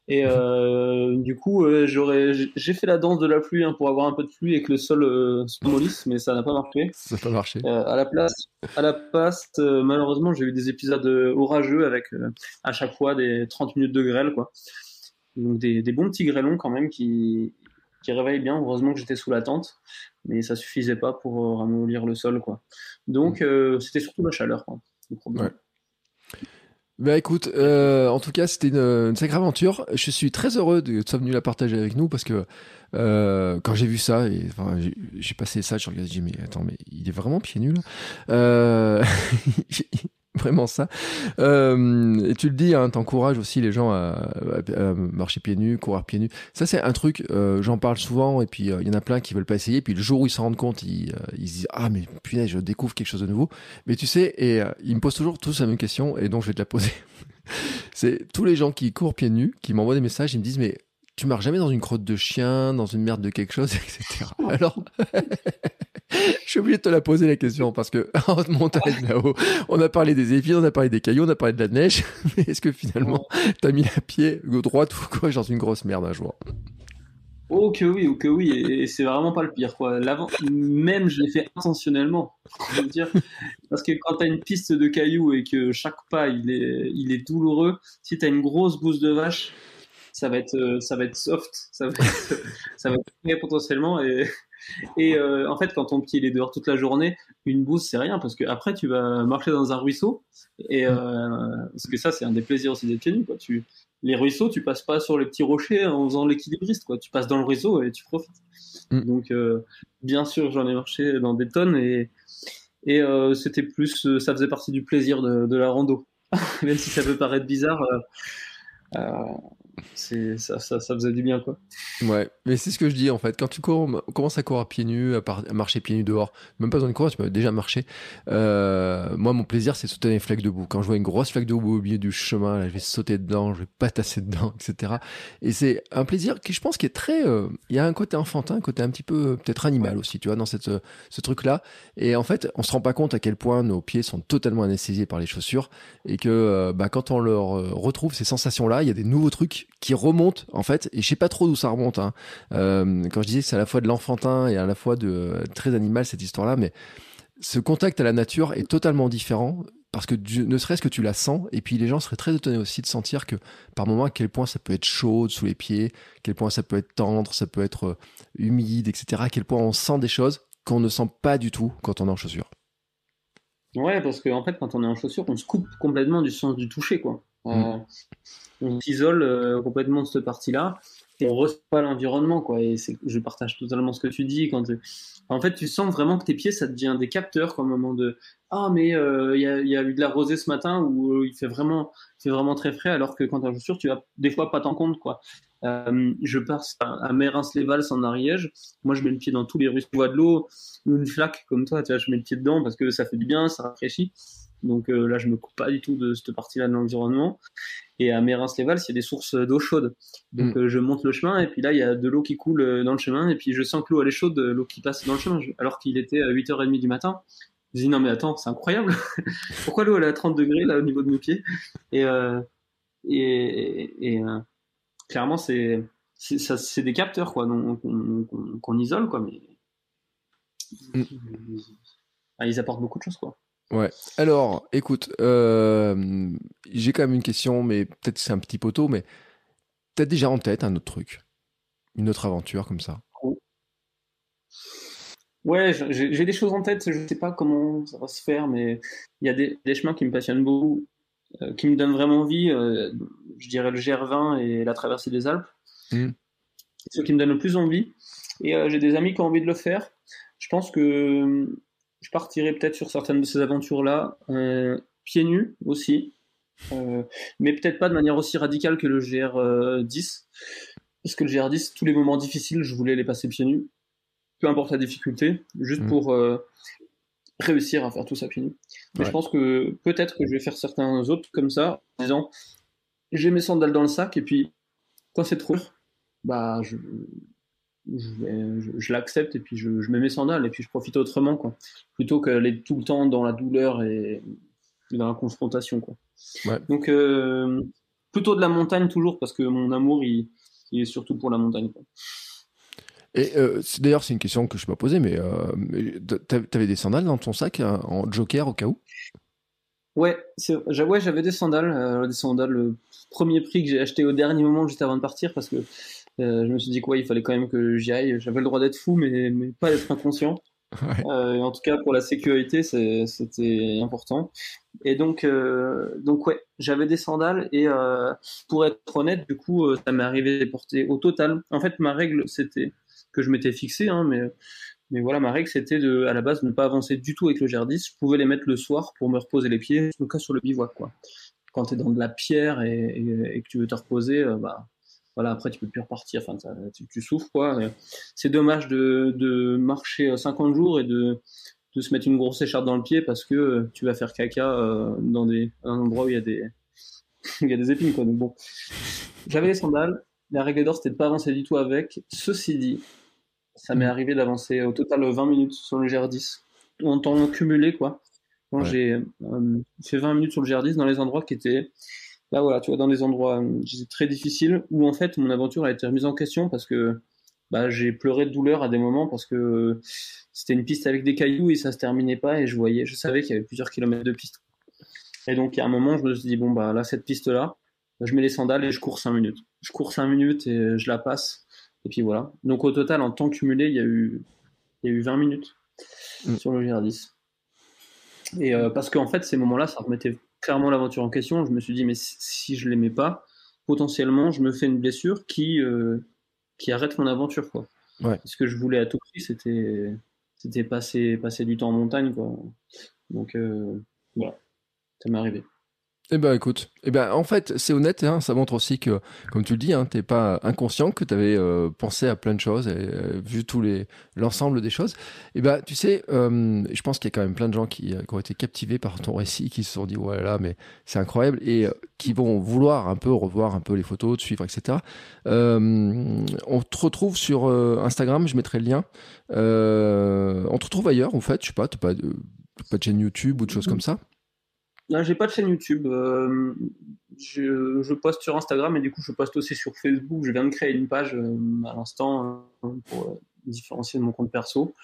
Et euh, du coup, j'aurais, j'ai fait la danse de la pluie hein, pour avoir un peu de pluie et que le sol euh, se mollisse, mais ça n'a pas marché. Ça n'a pas marché. à la place, à la place, malheureusement, j'ai eu des épisodes orageux avec à chaque fois des 30 minutes de grêle, quoi. Donc des, bons petits grêlons quand même qui, qui réveillent bien. Heureusement que j'étais sous la tente, mais ça suffisait pas pour euh, ramollir le sol. Quoi. Donc euh, c'était surtout la chaleur, quoi, le problème. Bah écoute, euh, en tout cas, c'était une, sacrée aventure. Je suis très heureux de sois venu la partager avec nous parce que quand j'ai vu ça, et enfin, j'ai passé ça, je regardais, j'ai dit mais attends, mais il est vraiment pieds nus là. vraiment ça. Euh, et tu le dis, hein, t'encourages aussi les gens à, marcher pieds nus, courir pieds nus. Ça, c'est un truc, euh, j'en parle souvent, et puis euh, il y en a plein qui veulent pas essayer. Puis le jour où ils s'en rendent compte, ils, ils se disent Ah, mais punaise, je découvre quelque chose de nouveau. Mais tu sais, et ils me posent toujours tous la même question, et donc je vais te la poser. c'est tous les gens qui courent pieds nus, qui m'envoient des messages, ils me disent Mais tu marches jamais dans une crotte de chien, dans une merde de quelque chose, etc. Alors, je suis obligé de te la poser la question parce que en montagne là-haut, on a parlé des épines, on a parlé des cailloux, on a parlé de la neige, mais est-ce que finalement t'as mis la pied droite ou quoi dans une grosse merde un jour? Oh que oui, oh que oui, et c'est vraiment pas le pire quoi. même je l'ai fait intentionnellement, je dire, parce que quand t'as une piste de cailloux et que chaque pas il est, il est douloureux, si t'as une grosse bouse de vache, ça va être, euh, ça va être soft, ça va être, ça va être potentiellement et et euh, en fait, quand ton pied est dehors toute la journée, une bouse, c'est rien parce que après, tu vas marcher dans un ruisseau. Et euh, parce que ça, c'est un des plaisirs aussi d'être pieds nus. Quoi. Tu, les ruisseaux, tu passes pas sur les petits rochers en faisant l'équilibriste. Quoi. Tu passes dans le ruisseau et tu profites. Mm. Donc, euh, bien sûr, j'en ai marché dans des tonnes et, et c'était plus, ça faisait partie du plaisir de, de la rando. Même si ça peut paraître bizarre ça, ça, ça, faisait du bien quoi. Ouais, mais c'est ce que je dis en fait. Quand tu cours, commences à courir pieds nus, à, marcher pieds nus dehors, même pas dans une course, tu peux déjà marcher. Euh, moi, mon plaisir, c'est sauter les flaques de boue. Quand je vois une grosse flaque de boue au milieu du chemin, là, je vais sauter dedans, je vais patasser dedans, etc. Et c'est un plaisir qui, je pense, qui est très. Euh, il y a un côté enfantin, un côté un petit peu euh, peut-être animal aussi, tu vois, dans cette ce truc-là. Et en fait, on se rend pas compte à quel point nos pieds sont totalement anesthésiés par les chaussures et que bah, quand on leur retrouve ces sensations-là, il y a des nouveaux trucs qui remonte en fait et je sais pas trop d'où ça remonte hein. euh, quand je disais que c'est à la fois de l'enfantin et à la fois de très animal cette histoire là mais ce contact à la nature est totalement différent parce que ne serait-ce que tu la sens et puis les gens seraient très étonnés aussi de sentir que par moment à quel point ça peut être chaud sous les pieds à quel point ça peut être tendre ça peut être euh, humide etc à quel point on sent des choses qu'on ne sent pas du tout quand on est en chaussures ouais parce qu'en en fait quand on est en chaussures on se coupe complètement du sens du toucher quoi. Mm on s'isole euh, complètement de cette partie-là. Et on ressent pas l'environnement quoi. Et je partage totalement ce que tu dis en fait tu sens vraiment que tes pieds ça devient des capteurs comme un moment de ah mais euh, il y, a, eu de la rosée ce matin où euh, il fait vraiment fait vraiment très frais alors que quand tu as chaussure tu vas des fois pas t'en compte quoi. Je passe à, à les vals en Ariège. Moi je mets le pied dans tous les ruisseaux de l'eau. Une flaque comme toi tu vois je mets le pied dedans parce que ça fait du bien ça rafraîchit. Donc là je me coupe pas du tout de cette partie-là de l'environnement et à Mérins-les-Vals, il y a des sources d'eau chaude. Donc mm. euh, je monte le chemin et puis là, il y a de l'eau qui coule euh, dans le chemin et puis je sens que l'eau elle est chaude, l'eau qui passe dans le chemin. Alors qu'il était à 8h30 du matin. Je dis non mais attends, c'est incroyable. Pourquoi l'eau elle est à 30 degrés là au niveau de mes pieds? Et, euh, et, et clairement c'est c'est des capteurs quoi qu'on isole quoi mais mm. ils apportent beaucoup de choses quoi. Ouais. Alors, écoute, euh, j'ai quand même une question, mais peut-être c'est un petit poteau, mais t'as déjà en tête un autre truc, une autre aventure comme ça? Ouais, j'ai des choses en tête. Je sais pas comment ça va se faire, mais il y a des, des, chemins qui me passionnent beaucoup, euh, qui me donnent vraiment envie. Euh, je dirais le GR20 et la traversée des Alpes. Mmh. C'est ce qui me donne le plus envie. Et j'ai des amis qui ont envie de le faire. Je pense que je partirai peut-être sur certaines de ces aventures-là, euh, pieds nus aussi, euh, mais peut-être pas de manière aussi radicale que le GR10, parce que le GR10, tous les moments difficiles, je voulais les passer pieds nus, peu importe la difficulté, juste mmh. pour euh, réussir à faire tout ça pieds nus. Mais je pense que peut-être que je vais faire certains autres comme ça, en disant j'ai mes sandales dans le sac, et puis quand c'est trop, bah je, je, l'accepte et puis je, mets mes sandales et puis je profite autrement, quoi. Plutôt qu'aller tout le temps dans la douleur et, dans la confrontation, quoi. Donc, euh, plutôt de la montagne toujours parce que mon amour, il, est surtout pour la montagne, Et euh, d'ailleurs, c'est une question que je m'ai posée, mais euh, t'avais des sandales dans ton sac hein, en joker au cas où? Ouais, ouais j'avais des sandales, des sandales, le premier prix que j'ai acheté au dernier moment juste avant de partir parce que euh, je me suis dit quoi, il fallait quand même que j'y aille. J'avais le droit d'être fou, mais, mais pas d'être inconscient. Euh, en tout cas, pour la sécurité, c'était important. Et donc, euh, donc ouais, j'avais des sandales et euh, pour être honnête, du coup, euh, ça m'est arrivé de porter au total. En fait, ma règle, c'était que je m'étais fixé, hein, mais mais voilà, ma règle, c'était de, à la base, de ne pas avancer du tout avec le GR10. Je pouvais les mettre le soir pour me reposer les pieds, en tout cas sur le bivouac, quoi. Quand tu es dans de la pierre et, et, et, que tu veux te reposer, bah, voilà, après tu peux plus repartir, enfin tu, souffres quoi. C'est dommage de, de, marcher 50 jours et de, de, se mettre une grosse écharpe dans le pied parce que tu vas faire caca euh, dans des, un endroit où il y a des, il y a des épines quoi. Donc bon, j'avais les sandales. La règle d'or c'était de pas avancer du tout avec. Ceci dit, ça m'est arrivé d'avancer au total 20 minutes sur le GR10 en temps cumulé quoi. Quand j'ai euh, fait 20 minutes sur le GR10 dans les endroits qui étaient là voilà, tu vois, dans des endroits euh, très difficiles où en fait mon aventure a été remise en question parce que bah, j'ai pleuré de douleur à des moments parce que c'était une piste avec des cailloux et ça se terminait pas et je voyais, je savais qu'il y avait plusieurs kilomètres de piste. Et donc, il y a un moment, je me suis dit, bon, bah là, cette piste-là, je mets les sandales et je cours 5 minutes. Je cours 5 minutes et je la passe. Et puis voilà. Donc, au total, en temps cumulé, il y a eu, il y a eu 20 minutes mm. sur le GR10. Et euh, parce qu'en fait, ces moments-là, ça remettait clairement l'aventure en question. Je me suis dit, mais si je l'aimais pas, potentiellement, je me fais une blessure qui, euh, qui arrête mon aventure. Quoi. Ce que je voulais à tout prix, c'était, c'était passer, passer du temps en montagne. Quoi. Donc, euh, voilà, ça m'est arrivé. Eh ben écoute, eh ben en fait c'est honnête, hein, ça montre aussi que, comme tu le dis, hein, t'es pas inconscient, que tu avais euh, pensé à plein de choses et euh, vu tous les l'ensemble des choses. Eh ben tu sais, euh, je pense qu'il y a quand même plein de gens qui, qui, ont été captivés par ton récit, qui se sont dit ouais là mais c'est incroyable et qui vont vouloir un peu revoir un peu les photos, te suivre, etc. on te retrouve sur Instagram, je mettrai le lien. on te retrouve ailleurs en fait, je sais pas, t'as pas de pas de chaîne YouTube ou de choses comme ça. Non, j'ai pas de chaîne YouTube. Euh, je, je, poste sur Instagram et du coup, je poste aussi sur Facebook. Je viens de créer une page euh, à l'instant hein, pour euh, différencier de mon compte perso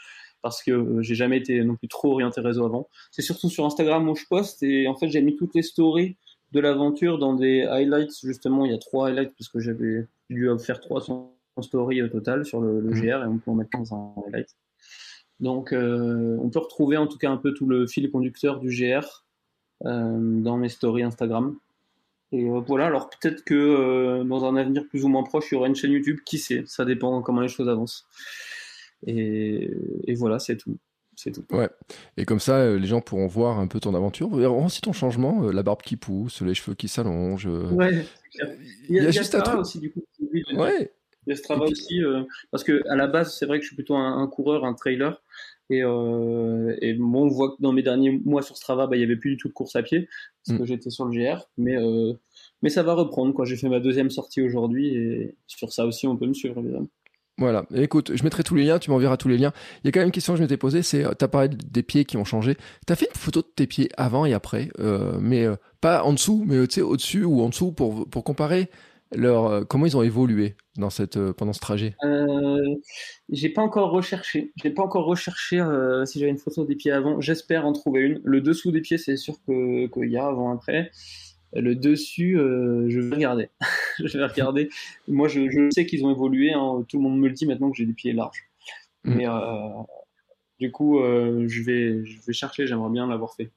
parce que j'ai jamais été non plus trop orienté réseau avant. C'est surtout sur Instagram où je poste et en fait, j'ai mis toutes les stories de l'aventure dans des highlights. Justement, il y a trois highlights parce que j'avais dû faire 300 stories au total sur le, le, mmh. GR et on peut en mettre 15 en highlight. Donc, on peut retrouver en tout cas un peu tout le fil conducteur du GR euh, dans mes stories Instagram. Et euh, voilà, alors peut-être que euh, dans un avenir plus ou moins proche, il y aura une chaîne YouTube, qui sait, ça dépend comment les choses avancent. Et, et voilà, c'est tout. C'est tout. Ouais. Et comme ça, les gens pourront voir un peu ton aventure. Verront aussi ton changement, la barbe qui pousse, les cheveux qui s'allongent. Ouais, il y a, juste un truc. aussi, du coup. Ouais. Il y a ce travail aussi, parce que à la base, c'est vrai que je suis plutôt un, un coureur, un trailer. Et, euh, et bon, on voit que dans mes derniers mois sur Strava, bah, il n'y avait plus du tout de course à pied, parce que mm. j'étais sur le GR. Mais, euh, mais ça va reprendre. J'ai fait ma deuxième sortie aujourd'hui, et sur ça aussi, on peut me suivre, évidemment. Voilà, écoute, je mettrai tous les liens, tu m'enverras tous les liens. Il y a quand même une question que je m'étais posée, c'est, tu as parlé des pieds qui ont changé. Tu as fait une photo de tes pieds avant et après, euh, mais euh, pas en dessous, mais au-dessus ou en dessous pour, pour comparer leur, comment ils ont évolué dans cette, pendant ce trajet? J'ai pas encore recherché. J'ai pas encore recherché si j'avais une photo des pieds avant. J'espère en trouver une. Le dessous des pieds, c'est sûr qu'il y a avant après. Le dessus, je vais regarder. je vais regarder. Moi, je, je sais qu'ils ont évolué. Hein. Tout le monde me le dit maintenant que j'ai des pieds larges. Mm. Mais du coup, je, vais, je vais chercher. J'aimerais bien l'avoir fait.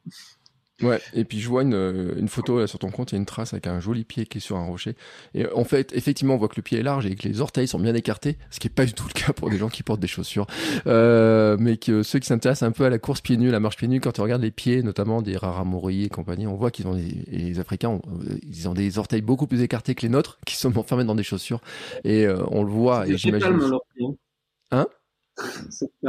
Ouais, et puis je vois une, euh, une photo là sur ton compte, il y a une trace avec un joli pied qui est sur un rocher. Et en fait, effectivement, on voit que le pied est large et que les orteils sont bien écartés, ce qui est pas du tout le cas pour des gens qui portent des chaussures. Euh, mais que ceux qui s'intéressent un peu à la course pieds nus, la marche pieds nus, quand on regarde les pieds, notamment des raramuri et compagnie, on voit qu'ils ont des, les Africains, euh, ils ont des orteils beaucoup plus écartés que les nôtres, qui sont enfermés dans des chaussures. Et euh, on le voit. Et j'imagine. Hein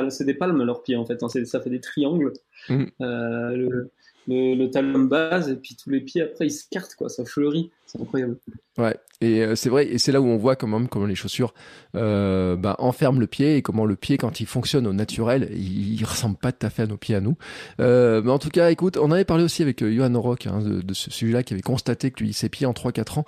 c'est des palmes leurs pieds en fait, hein. ça fait des triangles. Mmh. Euh, le, le, talon base et puis tous les pieds après ils se cartent quoi, ça fleurit, c'est incroyable. Ouais, et euh, c'est vrai, et c'est là où on voit quand même comment les chaussures euh, bah, enferment le pied et comment le pied quand il fonctionne au naturel, il, il ressemble pas tout à fait à nos pieds à nous. Euh, mais en tout cas, écoute, on avait parlé aussi avec euh, Johan Rock hein, de, de, ce sujet-là qui avait constaté que lui ses pieds en 3-4 ans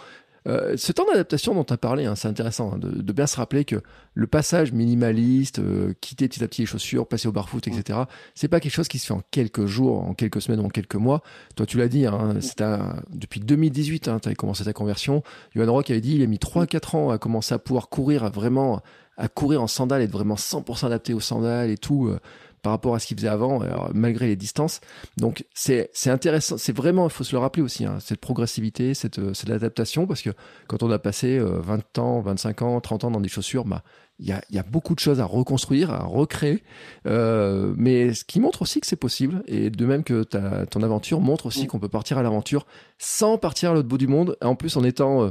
euh, ce temps d'adaptation dont tu as parlé, hein, c'est intéressant hein, de, bien se rappeler que le passage minimaliste, euh, quitter petit à petit les chaussures, passer au barfoot, etc., c'est pas quelque chose qui se fait en quelques jours, en quelques semaines ou en quelques mois. Toi, tu l'as dit, hein, c'est depuis 2018, tu avais commencé ta conversion. Johan Rock avait dit il a mis 3-4 ans à commencer à pouvoir courir, à vraiment à courir en sandales, être vraiment 100% adapté aux sandales et tout. Euh, par rapport à ce qu'il faisait avant, malgré les distances. Donc c'est intéressant, c'est vraiment, il faut se le rappeler aussi, hein, cette progressivité, cette, euh, cette adaptation, parce que quand on a passé 20 euh, ans, 25 ans, 30 ans dans des chaussures, bah il y a, y a, beaucoup de choses à reconstruire, à recréer, euh, mais ce qui montre aussi que c'est possible, et de même que ta, ton aventure montre aussi mm. qu'on peut partir à l'aventure sans partir à l'autre bout du monde, en plus en étant... Euh,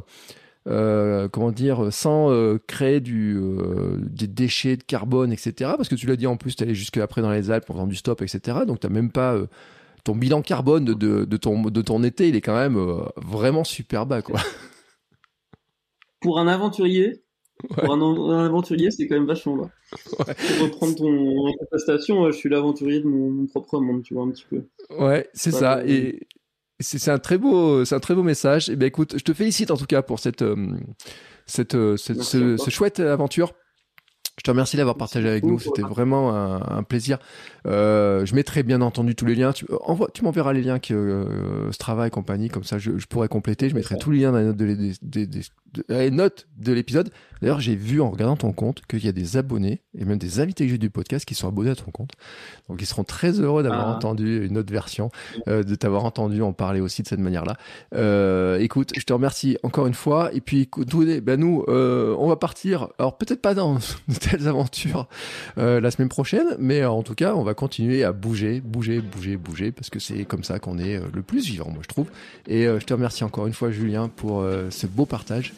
euh, comment dire, sans euh, créer du, euh, des déchets de carbone, etc. Parce que tu l'as dit en plus, tu allais jusque après dans les Alpes en faisant du stop, etc. Donc tu même pas ton bilan carbone de, de, de, ton, de ton été, il est quand même vraiment super bas, quoi. Pour un aventurier, Pour un, aventurier, c'est quand même vachement bas. Ouais. Pour reprendre ton, prestation, je suis l'aventurier de mon, propre monde, tu vois, un petit peu. Ouais, c'est ça. Et, c'est un très beau, c'est un très beau message. Et eh ben écoute, je te félicite en tout cas pour cette, euh, cette, euh, cette ce, ce, chouette aventure. Je te remercie d'avoir partagé avec nous. C'était vraiment un, un plaisir. Euh, je mettrai bien entendu tous les liens. Tu, euh, envoie, tu m'enverras les liens que euh, Strava et compagnie, comme ça je, je pourrais compléter. Je mettrai tous les liens dans les notes de, les notes de l'épisode. D'ailleurs, j'ai vu en regardant ton compte qu'il y a des abonnés et même des invités que j'ai du podcast qui sont abonnés à ton compte. Donc ils seront très heureux d'avoir ah. entendu une autre version, euh, de t'avoir entendu en parler aussi de cette manière-là. Euh, écoute, je te remercie encore une fois. Et puis, écoute, ben nous, euh, on va partir. Alors peut-être pas dans de telles aventures euh, la semaine prochaine, mais en tout cas, on va continuer à bouger, bouger, bouger, bouger, parce que c'est comme ça qu'on est euh, le plus vivant, moi je trouve. Et euh, je te remercie encore une fois, Julien, pour euh, ce beau partage